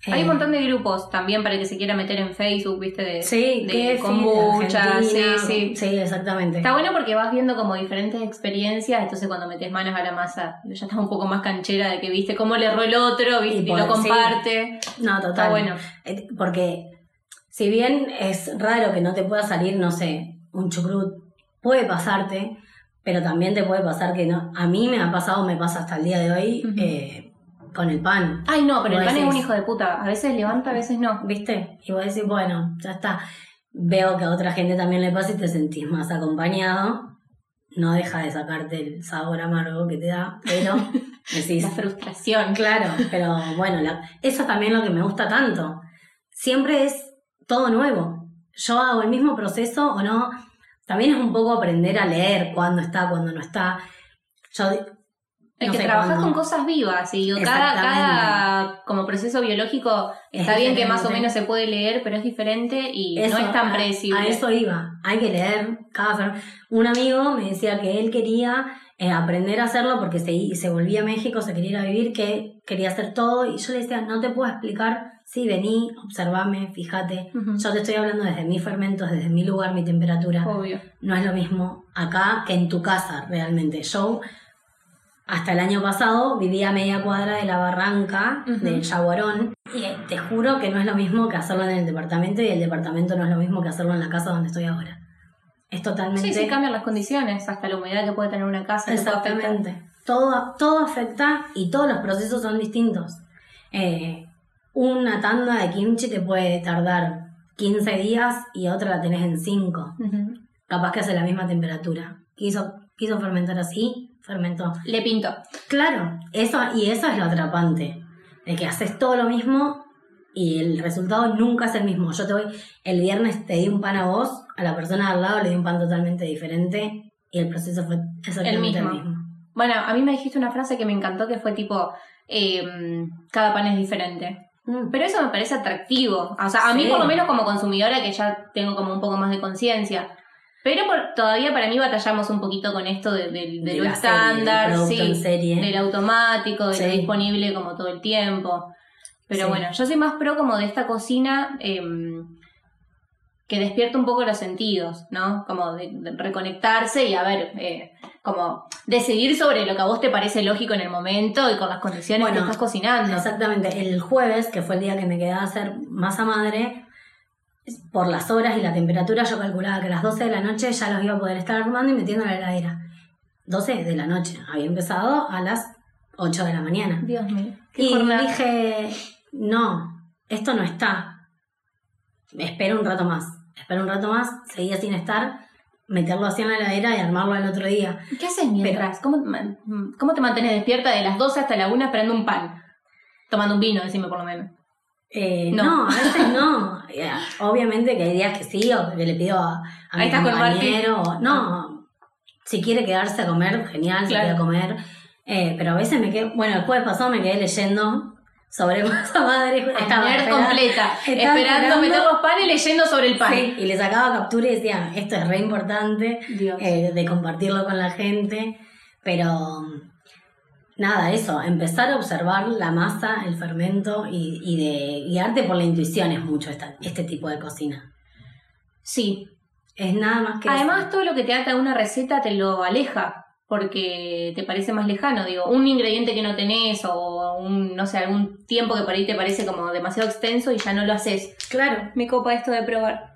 Hay Eh, un montón de grupos también para que se quiera meter en Facebook, viste, de, Sí, de kombucha, sí, sí. Sí, exactamente. Está bueno porque vas viendo como diferentes experiencias, entonces cuando metes manos a la masa, ya estás un poco más canchera de que viste cómo le erró el otro, viste, Y sí. comparte. No, total. Está bueno. Eh, Porque si bien es raro que no te pueda salir, no sé, un chucrut, puede pasarte, pero también te puede pasar que no. A mí me ha pasado, me pasa hasta el día de hoy, eh, con el pan, Ay, no, pero el pan es un hijo de puta. A veces levanta, a veces no. ¿viste? Y vos decís, bueno, ya está. Veo que a otra gente también le pasa y te sentís más acompañado. No deja de sacarte el sabor amargo que te da, pero decís, La frustración. Claro, pero bueno, la- eso es también lo que me gusta tanto. Siempre es todo nuevo. Yo hago el mismo proceso o no. También es un poco aprender a leer cuándo está, cuándo no está. Yo, No que sé trabajas con cosas vivas y digo, cada, cada como proceso biológico Es está bien que más o menos se puede leer, pero es diferente y Eso, no es tan predecible. A eso iba. Hay que leer cada Un amigo me decía que él quería eh, aprender a hacerlo porque se, volvía a México, se quería ir a vivir, que quería hacer todo. Y yo le decía, no te puedo explicar. Sí, vení, observame, fíjate. Yo te estoy hablando desde mis fermentos, desde mi lugar, mi temperatura. Obvio. No es lo mismo acá que en tu casa, realmente. Yo, hasta el año pasado, vivía a media cuadra de la barranca del Yaguarón. Y eh, te juro que no es lo mismo que hacerlo en el departamento y el departamento no es lo mismo que hacerlo en la casa donde estoy ahora. Es totalmente... Sí, sí, cambian las condiciones, hasta la humedad que puede tener una casa. Exactamente. Todo, todo afecta y todos los procesos son distintos. Eh, una tanda de kimchi te puede tardar 15 días y otra la tenés en 5. Ujú. capaz que hace la misma temperatura. Quiso, quiso fermentar así, fermentó. Le pinto. Claro, eso, y eso es lo atrapante, de que haces todo lo mismo y el resultado nunca es el mismo. Yo te voy, el viernes te di un pan a vos, a la persona de al lado le di un pan totalmente diferente y el proceso fue exactamente el mismo. mismo. Bueno, a mí me dijiste una frase que me encantó que fue tipo, eh, cada pan es diferente. Mm. Pero eso me parece atractivo. O sea, a mí Sí. por lo menos como consumidora que ya tengo como un poco más de conciencia. Pero por- todavía para mí batallamos un poquito con esto de, de- de De lo serie, estándar, sí, del automático, de lo disponible como todo el tiempo. Pero Sí. bueno, yo soy más pro como de esta cocina em, que despierta un poco los sentidos, ¿no? Como de, reconectarse y a ver, eh, como decidir sobre lo que a vos te parece lógico en el momento y con las condiciones que Bueno, estás cocinando. Exactamente, el jueves, que fue el día que me quedaba a hacer masa madre, por las horas y la temperatura yo calculaba que a las 12 de la noche ya los iba a poder estar armando y metiendo en la heladera. 12 de la noche, había empezado a las 8 de la mañana. Dios mío. Y jornada. dije, no, esto no está. Espera un rato más, espera un rato más, seguía sin estar, meterlo así en la heladera y armarlo al otro día. ¿Qué haces mientras? ¿Cómo, ma- ¿Cómo te mantienes despierta de las 12 hasta la 1 esperando un pan? Tomando un vino, decime por lo menos. Eh, No. no. a veces no. Eh, Obviamente que hay días que sí, o que le pido a, a mi compañero. o- No, si quiere quedarse a comer, genial, Claro. si quiere comer. Eh, pero a veces me quedo. Bueno, el jueves pasado me quedé leyendo sobre masa madre. Estaba completa. estaba Esperando meter los panes y leyendo sobre el pan. Sí, y le sacaba captura y decía, esto es re importante eh, de compartirlo con la gente. Pero nada, eso, empezar a observar la masa, el fermento y, y de guiarte por la intuición es mucho esta- este tipo de cocina. Sí. Es nada más que Además, eso. todo lo que te ata a una receta te lo aleja. Porque te parece más lejano, digo, un ingrediente que no tenés o un, no sé, algún tiempo que por ahí te parece como demasiado extenso y ya no lo haces. Claro, Me copa esto de probar.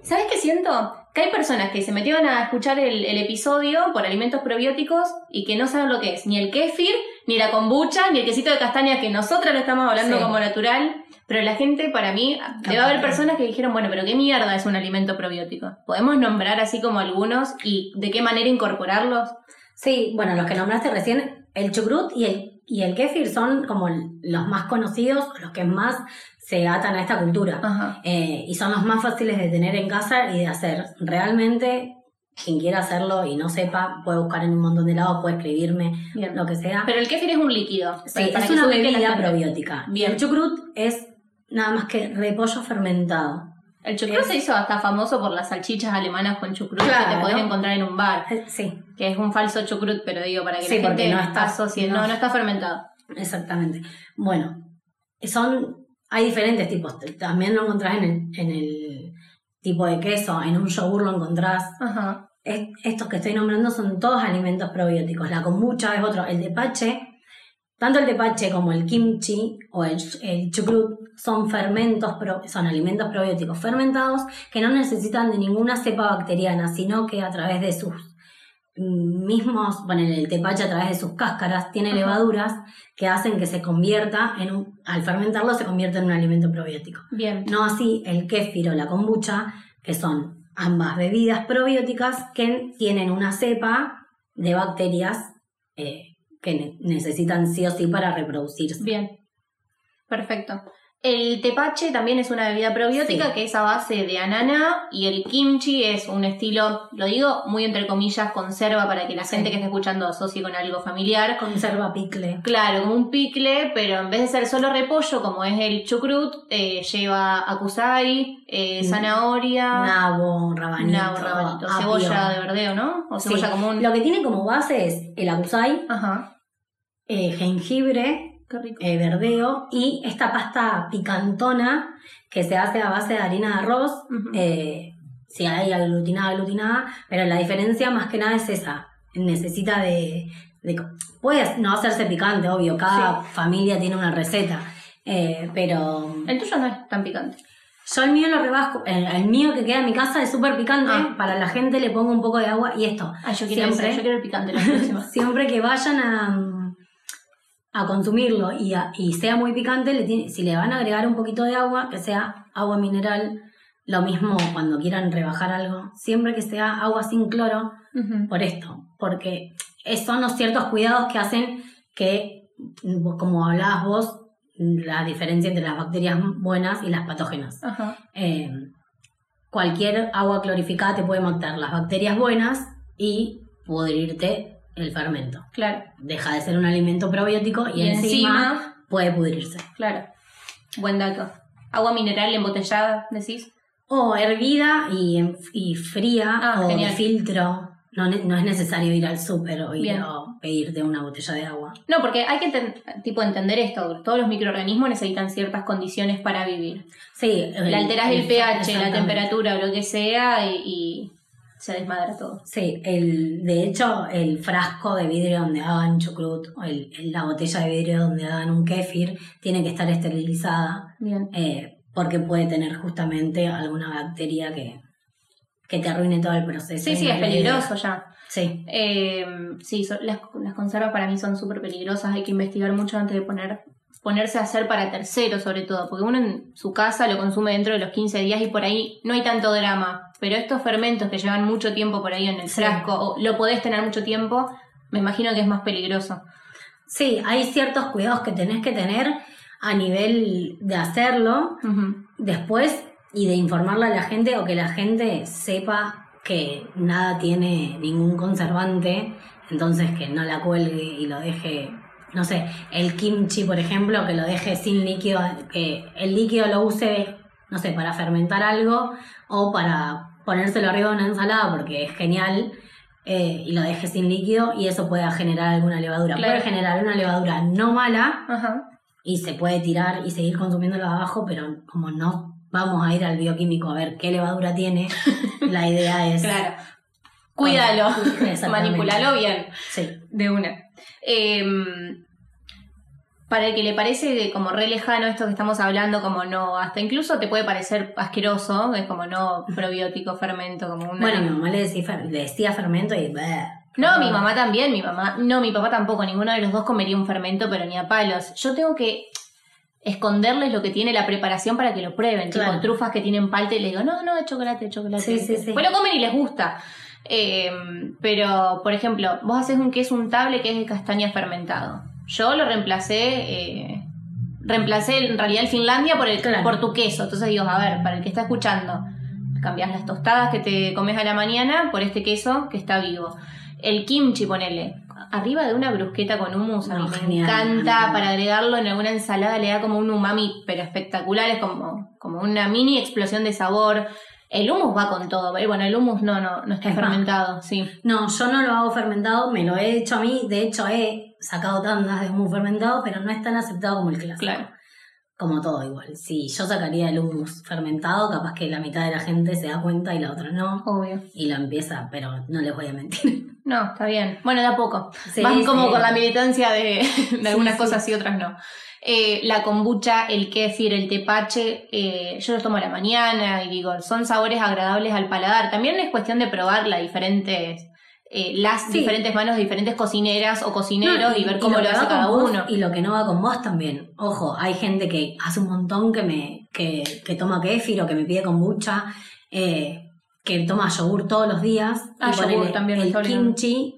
¿Sabes qué siento? Que hay personas que se metieron a escuchar el, el episodio por alimentos probióticos y que no saben lo que es, ni el kéfir, ni la kombucha, ni el quesito de castaña que nosotras lo estamos hablando Sí. como natural. Pero la gente, para mí, debe haber personas que dijeron, bueno, pero ¿qué mierda es un alimento probiótico? ¿Podemos nombrar así como algunos y de qué manera incorporarlos? sí, bueno, los que nombraste recién, el chucrut y el, y el kéfir son como los más conocidos, los que más se atan a esta cultura. Ajá. Eh, y son los más fáciles de tener en casa y de hacer. Realmente, quien quiera hacerlo y no sepa, puede buscar en un montón de lados, puede escribirme, Bien. lo que sea. Pero el kéfir es un líquido. sí, es una bebida probiótica. Bien. El chucrut es nada más que repollo fermentado. El chucrut Es- se hizo hasta famoso por las salchichas alemanas con chucrut que Claro. te podés encontrar en un bar. Eh, Sí, Que es un falso chucrut, pero digo, para que Sí, la gente no está- asocie. No, no. está fermentado. exactamente. Bueno, son, hay diferentes tipos. También lo encontrás en el, en el tipo de queso, en un yogur lo encontrás. Ajá. Es- estos que estoy nombrando son todos alimentos probióticos. La kombucha es otro. El tepache, tanto el tepache como el kimchi o el, el chucrut son fermentos, pro- son alimentos probióticos fermentados que no necesitan de ninguna cepa bacteriana, sino que a través de sus mismos, bueno, el tepache a través de sus cáscaras tiene Ajá. levaduras que hacen que se convierta en un, al fermentarlo se convierte en un alimento probiótico. Bien. No así el kéfir o la kombucha, que son ambas bebidas probióticas que tienen una cepa de bacterias eh, que ne- necesitan sí o sí para reproducirse. Bien. Perfecto. El tepache también es una bebida probiótica Sí. que es a base de ananá y el kimchi es un estilo, lo digo muy entre comillas, conserva para que la Sí. gente que esté escuchando asocie con algo familiar. Conserva picle. Claro, como un picle, pero en vez de ser solo repollo, como es el chucrut, eh, lleva akusai, eh, Mm. zanahoria, Nabo, rabanito, nabo, rabanito, apio. cebolla de verdeo, ¿no? O Sí. cebolla común. Lo que tiene como base es el agusai, Ajá, eh, jengibre, eh, verdeo y esta pasta picantona que se hace a base de harina de arroz. Eh, si hay aglutinada, aglutinada, pero la diferencia más que nada es esa. Necesita de. de puede no hacerse picante, obvio, cada familia tiene una receta. eh, pero El tuyo no es tan picante. yo el mío lo rebasco. El, el mío que queda en mi casa es súper picante. Ah. Para la gente le pongo un poco de agua y esto. Ah, yo quiero Siempre. ese, yo quiero el picante la próxima. Siempre que vayan a, a consumirlo y, a- y sea muy picante, le tiene- si le van a agregar un poquito de agua, que sea agua mineral, lo mismo cuando quieran rebajar algo, siempre que sea agua sin cloro, por esto, porque son los ciertos cuidados que hacen que, como hablabas vos, la diferencia entre las bacterias buenas y las patógenas. Eh, cualquier agua clorificada te puede matar las bacterias buenas y pudrirte el fermento. Claro. Deja de ser un alimento probiótico y, Y encima, encima, puede pudrirse. claro. Buen dato. Agua mineral embotellada, decís. O hervida y, y fría Ah, o genial. de filtro. No, no es necesario ir al súper o ir a pedirte una botella de agua. No, porque hay que tipo entender esto. Todos los microorganismos necesitan ciertas condiciones para vivir. Sí, Le alterás el, pH, la temperatura o lo que sea y se desmadra todo. Sí, el, de hecho, el frasco de vidrio donde hagan chucrut, o el- la botella de vidrio donde hagan un kéfir, tiene que estar esterilizada Bien. eh, porque puede tener justamente alguna bacteria que, que te arruine todo el proceso. Sí, sí, es peligroso ya. Sí, Eh, sí, son- las, las conservas para mí son súper peligrosas. Hay que investigar mucho antes de poner ponerse a hacer para terceros, sobre todo. Porque uno en su casa lo consume dentro de los 15 días y por ahí no hay tanto drama. Pero estos fermentos que llevan mucho tiempo por ahí en el Sí. frasco, o lo podés tener mucho tiempo, me imagino que es más peligroso. sí, hay ciertos cuidados que tenés que tener a nivel de hacerlo después y de informarle a la gente o que la gente sepa que nada tiene ningún conservante, entonces que no la cuelgue y lo deje, no sé, el kimchi, por ejemplo, que lo deje sin líquido, que el líquido lo use, no sé, para fermentar algo o para ponérselo arriba de una ensalada porque es genial. eh, y lo deje sin líquido y eso pueda generar alguna levadura. Claro. Puede generar una levadura no mala, Ajá. y se puede tirar y seguir consumiéndolo abajo, pero como no vamos a ir al bioquímico a ver qué levadura tiene, la idea es... Claro. Cuídalo. Manipulalo bien. Sí. De una. Eh, para el que le parece como re lejano esto que estamos hablando, como no, hasta incluso te puede parecer asqueroso, es como no probiótico, fermento, como una... Bueno, mi mamá le decía, fer- le decía fermento y... bleh. No, mi mamá también, mi mamá, no, mi papá tampoco, ninguno de los dos comería un fermento, pero ni a palos. Yo tengo que esconderles lo que tiene la preparación para que lo prueben, Claro. tipo trufas que tienen palta y les digo, no, no, es chocolate, es chocolate. Sí, sí, sí. Lo comen y les gusta. Eh, pero, por ejemplo, vos haces un queso untable que es de castaña fermentado. Yo lo reemplacé, eh, reemplacé en realidad el Finlandia por, el, Claro. por tu queso. Entonces digo, a ver, para el que está escuchando, cambias las tostadas que te comes a la mañana por este queso que está vivo. El kimchi, ponele. Arriba de una brusqueta con hummus, a mí No, me genial, encanta. Para agregarlo en alguna ensalada le da como un umami, pero espectacular. Es como, como una mini explosión de sabor. El hummus va con todo. Bueno, el hummus no, no, no está Es más. fermentado, sí. No, yo no lo hago fermentado, me lo he hecho a mí, de hecho he sacado tandas de hummus fermentado, pero no es tan aceptado como el clásico. Claro. Como todo igual. Si yo sacaría el hummus fermentado, capaz que la mitad de la gente se da cuenta y la otra no. Obvio. Y lo empieza, pero no les voy a mentir. No, está bien. Bueno, de a poco. Sí, Van como sí. con la militancia de, de algunas cosas y otras no. Eh, la kombucha, el kéfir, el tepache, eh, yo los tomo a la mañana y digo, son sabores agradables al paladar. También es cuestión de probar las diferentes, eh, las Sí. diferentes manos de diferentes cocineras o cocineros No, y, ver cómo lo, que hace cada uno. Y lo que no va con vos también. Ojo, hay gente que hace un montón que me que, que toma kéfir o que me pide kombucha, eh, que toma yogur todos los días. Ah, y yogur también, el kimchi.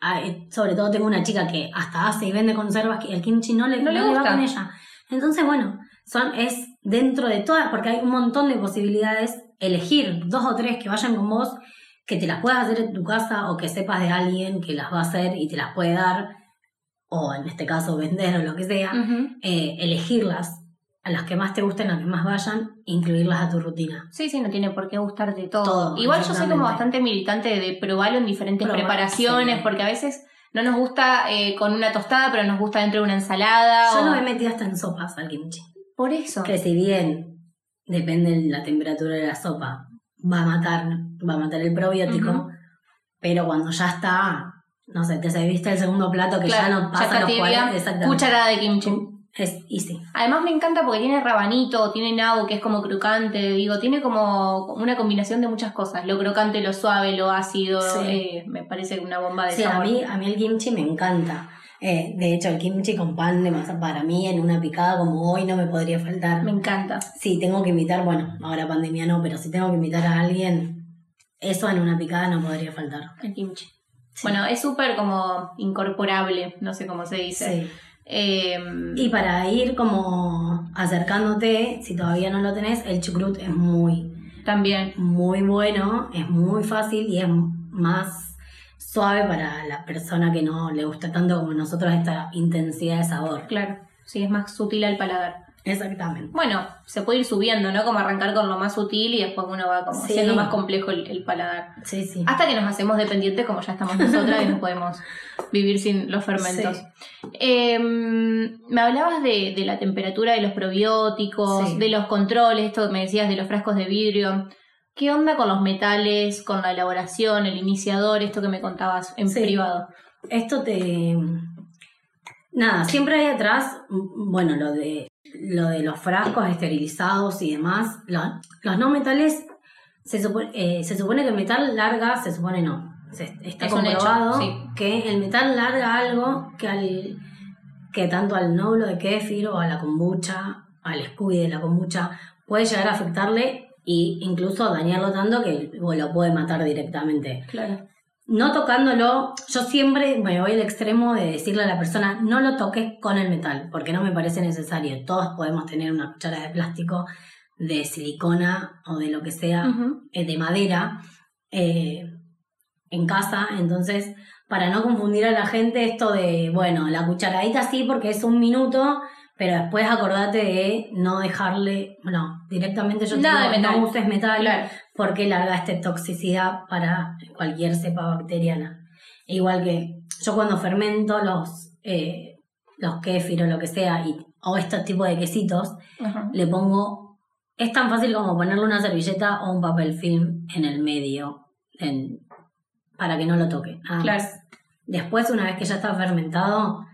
ah, eh, sobre todo tengo una chica que hasta hace y vende conservas y el kimchi no le, No le va gusta. con ella. Entonces, bueno, son, es dentro de todas, porque hay un montón de posibilidades, elegir dos o tres que vayan con vos, que te las puedas hacer en tu casa o que sepas de alguien que las va a hacer y te las puede dar, o en este caso vender o lo que sea, eh, elegirlas a las que más te gusten, a las que más vayan, incluirlas a tu rutina. Sí, sí, no tiene por qué gustarte todo. Igual yo soy como bastante militante de, probarlo en diferentes preparaciones, porque a veces no nos gusta eh, con una tostada, pero nos gusta dentro de una ensalada. Yo no me he metido hasta en sopas al kimchi. Por eso. Que si bien depende de la temperatura de la sopa, va a matar, va a matar el probiótico, pero cuando ya está, no sé, te serviste el segundo plato que ya no pasa los 40, cucharada de kimchi. Es easy. Además me encanta porque tiene rabanito, tiene nabo que es como crocante, digo, tiene como una combinación de muchas cosas, lo crocante, lo suave, lo ácido, eh, me parece una bomba de sí, a mí, a mí el kimchi me encanta. Eh, de hecho, el kimchi con pan de masa para mí en una picada como hoy no me podría faltar. Me encanta. Sí, tengo que invitar, bueno, ahora pandemia no, pero si tengo que invitar a alguien, eso en una picada no podría faltar. El kimchi. Bueno, es súper como incorporable, no sé cómo se dice. Sí. Em, y para ir como acercándote, si todavía no lo tenés, el chucrut es muy... También. Muy bueno, es muy fácil y es más suave para la persona que no le gusta tanto como nosotros esta intensidad de sabor. Claro, sí, es más sutil al paladar. Exactamente. Bueno, se puede ir subiendo, ¿no? Como arrancar con lo más sutil y después uno va como siendo más complejo el, paladar. Sí, sí. Hasta que nos hacemos dependientes como ya estamos nosotras y no podemos vivir sin los fermentos. Em, me hablabas de, la temperatura de los probióticos, de los controles, esto me decías de los frascos de vidrio. ¿Qué onda con los metales, con la elaboración, el iniciador, esto que me contabas en privado? Esto te... Nada, siempre hay atrás, bueno, lo de lo de los frascos esterilizados y demás, los, no metales, se supone, eh, se supone que el metal larga, se supone no. está comprobado que el metal larga algo que al que tanto al nódulo de kéfir o a la kombucha, al scooby de la kombucha, puede llegar a afectarle e incluso dañarlo tanto que lo puede matar directamente. Claro no tocándolo, yo siempre me voy al extremo de decirle a la persona, no lo toques con el metal, porque no me parece necesario. Todos podemos tener una cuchara de plástico, de silicona o de lo que sea, eh, de madera, eh, en casa. Entonces, para no confundir a la gente, esto de, bueno, la cucharadita sí, porque es un minuto, pero después acordate de no dejarle, bueno, directamente yo te digo, no uses metal porque larga esta toxicidad para cualquier cepa bacteriana. Igual que yo cuando fermento los, eh, los kéfir o lo que sea, y, o este tipo de quesitos, le pongo, es tan fácil como ponerle una servilleta o un papel film en el medio, para que no lo toque. Claro. Después, una vez que ya está fermentado,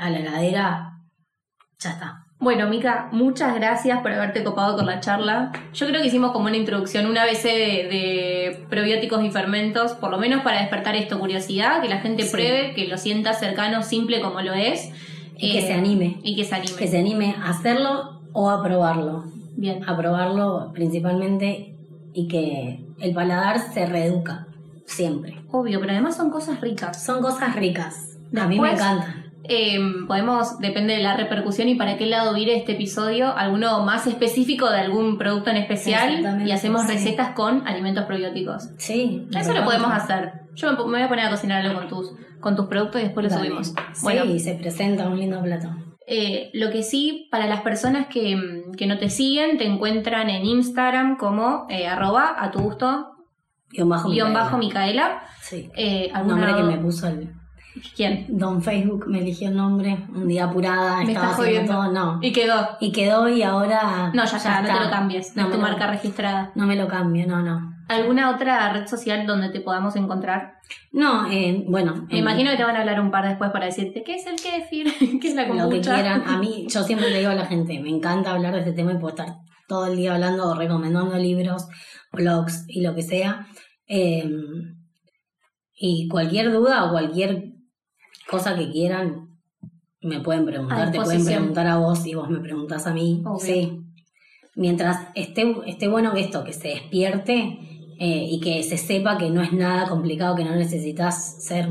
a la heladera ya está. Bueno, Mica, muchas gracias por haberte copado con la charla. Yo creo que hicimos como una introducción, una vez de, probióticos y fermentos, por lo menos para despertar esto, curiosidad, que la gente pruebe, que lo sienta cercano, simple como lo es. Y que se anime. Y que se anime. Que se anime a hacerlo o a probarlo. Bien. A probarlo principalmente y que el paladar se reeduca siempre. Obvio, pero además son cosas ricas. Son cosas ricas. a mí me encantan. Em, podemos, depende de la repercusión y para qué lado vire este episodio, alguno más específico de algún producto en especial y hacemos recetas con alimentos probióticos. Sí. Eso lo podemos hacer. Yo me voy a poner a cocinar algo con tus, con tus productos y después lo subimos. Sí, se presenta un lindo plato. Eh, lo que sí, para las personas que, no te siguen, te encuentran en Instagram como eh, arroba a tu gusto guion bajo, bajo Micaela. Sí. Eh, nombre que me puso el ¿Quién? Don Facebook me eligió el nombre, un día apurada, estaba haciendo todo, no. Y quedó. Y quedó y ahora. No, ya, ya, no te lo cambies, no es tu marca registrada. No me lo cambio, no, no. ¿Alguna otra red social donde te podamos encontrar? No, eh, bueno. Me imagino que te van a hablar un par después para decirte qué es el kefir, qué es la kombucha. Lo que quieran. A mí, yo siempre le digo a la gente, me encanta hablar de este tema y puedo estar todo el día hablando o recomendando libros, blogs y lo que sea. Eh, y cualquier duda o cualquier cosa que quieran, me pueden preguntar, te pueden preguntar a vos y vos me preguntás a mí. Sí. Mientras esté, esté bueno esto, que se despierte eh, y que se sepa que no es nada complicado, que no necesitas ser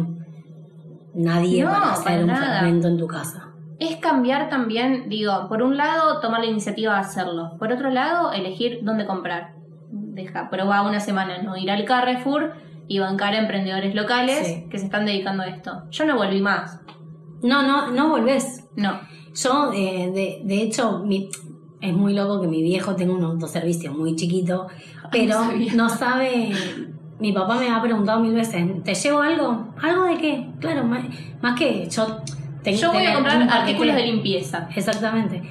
nadie para hacer un fragmento en tu casa. es cambiar también, digo, por un lado, tomar la iniciativa de hacerlo. Por otro lado, elegir dónde comprar. Deja, probar una semana, no ir al Carrefour y bancar a emprendedores locales Sí. que se están dedicando a esto. Yo no volví más. No, no, no volvés. No. Yo, eh, de, de hecho, mi- es muy loco que mi viejo tenga un autoservicio muy chiquito, pero no sabe. Mi papá me ha preguntado mil veces: ¿te llevo algo? ¿Algo de qué? Claro, más, más que yo. tengo Yo voy a comprar artículos de limpieza. Exactamente.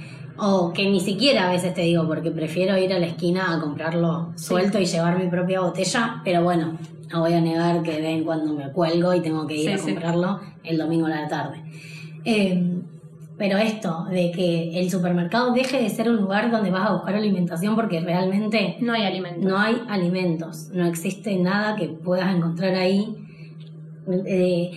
O que ni siquiera a veces te digo, porque prefiero ir a la esquina a comprarlo suelto y llevar mi propia botella, pero bueno, no voy a negar que ven cuando me cuelgo y tengo que ir Sí, a sí. comprarlo el domingo a la tarde. Eh, pero esto, de que el supermercado deje de ser un lugar donde vas a buscar alimentación porque realmente No hay alimentos. no hay alimentos, no existe nada que puedas encontrar ahí. Eh,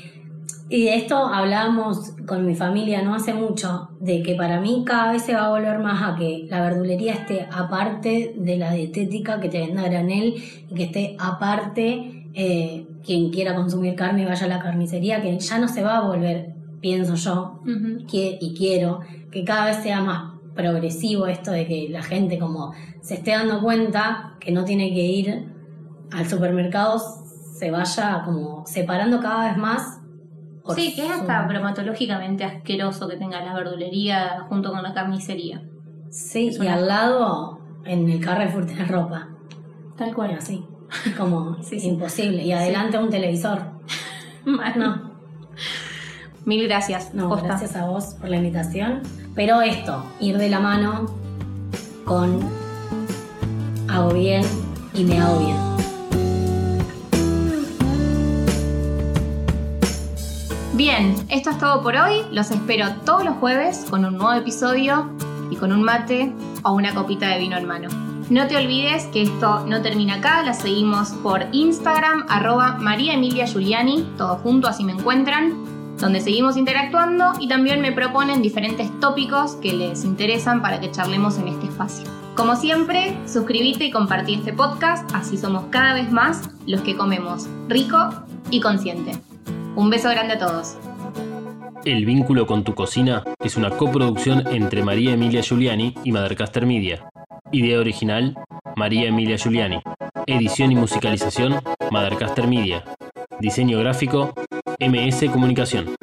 y de esto hablábamos con mi familia no hace mucho, de que para mí cada vez se va a volver más a que la verdulería esté aparte de la dietética que te venda granel y que esté aparte eh, quien quiera consumir carne vaya a la carnicería, que ya no se va a volver, pienso yo, que- y quiero que cada vez sea más progresivo esto de que la gente como se esté dando cuenta que no tiene que ir al supermercado, se vaya como separando cada vez más. Por Sí, que es hasta bromatológicamente asqueroso que tenga la verdulería junto con la carnicería. Sí, es y una- al lado en el Carrefour tenés ropa. Tal Bueno, así, como Sí, sí. imposible. Y adelante un televisor. Mal. No, Mil gracias. no, gracias a vos por la invitación. Pero esto, ir de la mano con hago bien y me hago bien. Bien, esto es todo por hoy. Los espero todos los jueves con un nuevo episodio y con un mate o una copita de vino en mano. No te olvides que esto no termina acá, la seguimos por Instagram, arroba María Emilia Giuliani, todo junto, así me encuentran, donde seguimos interactuando y también me proponen diferentes tópicos que les interesan para que charlemos en este espacio. Como siempre, suscríbete y compartí este podcast, así somos cada vez más los que comemos rico y consciente. Un beso grande a todos. El vínculo con tu cocina es una coproducción entre María Emilia Giuliani y Madercaster Media. Idea original, María Emilia Giuliani. Edición y musicalización, Madercaster Media. Diseño gráfico, MS Comunicación.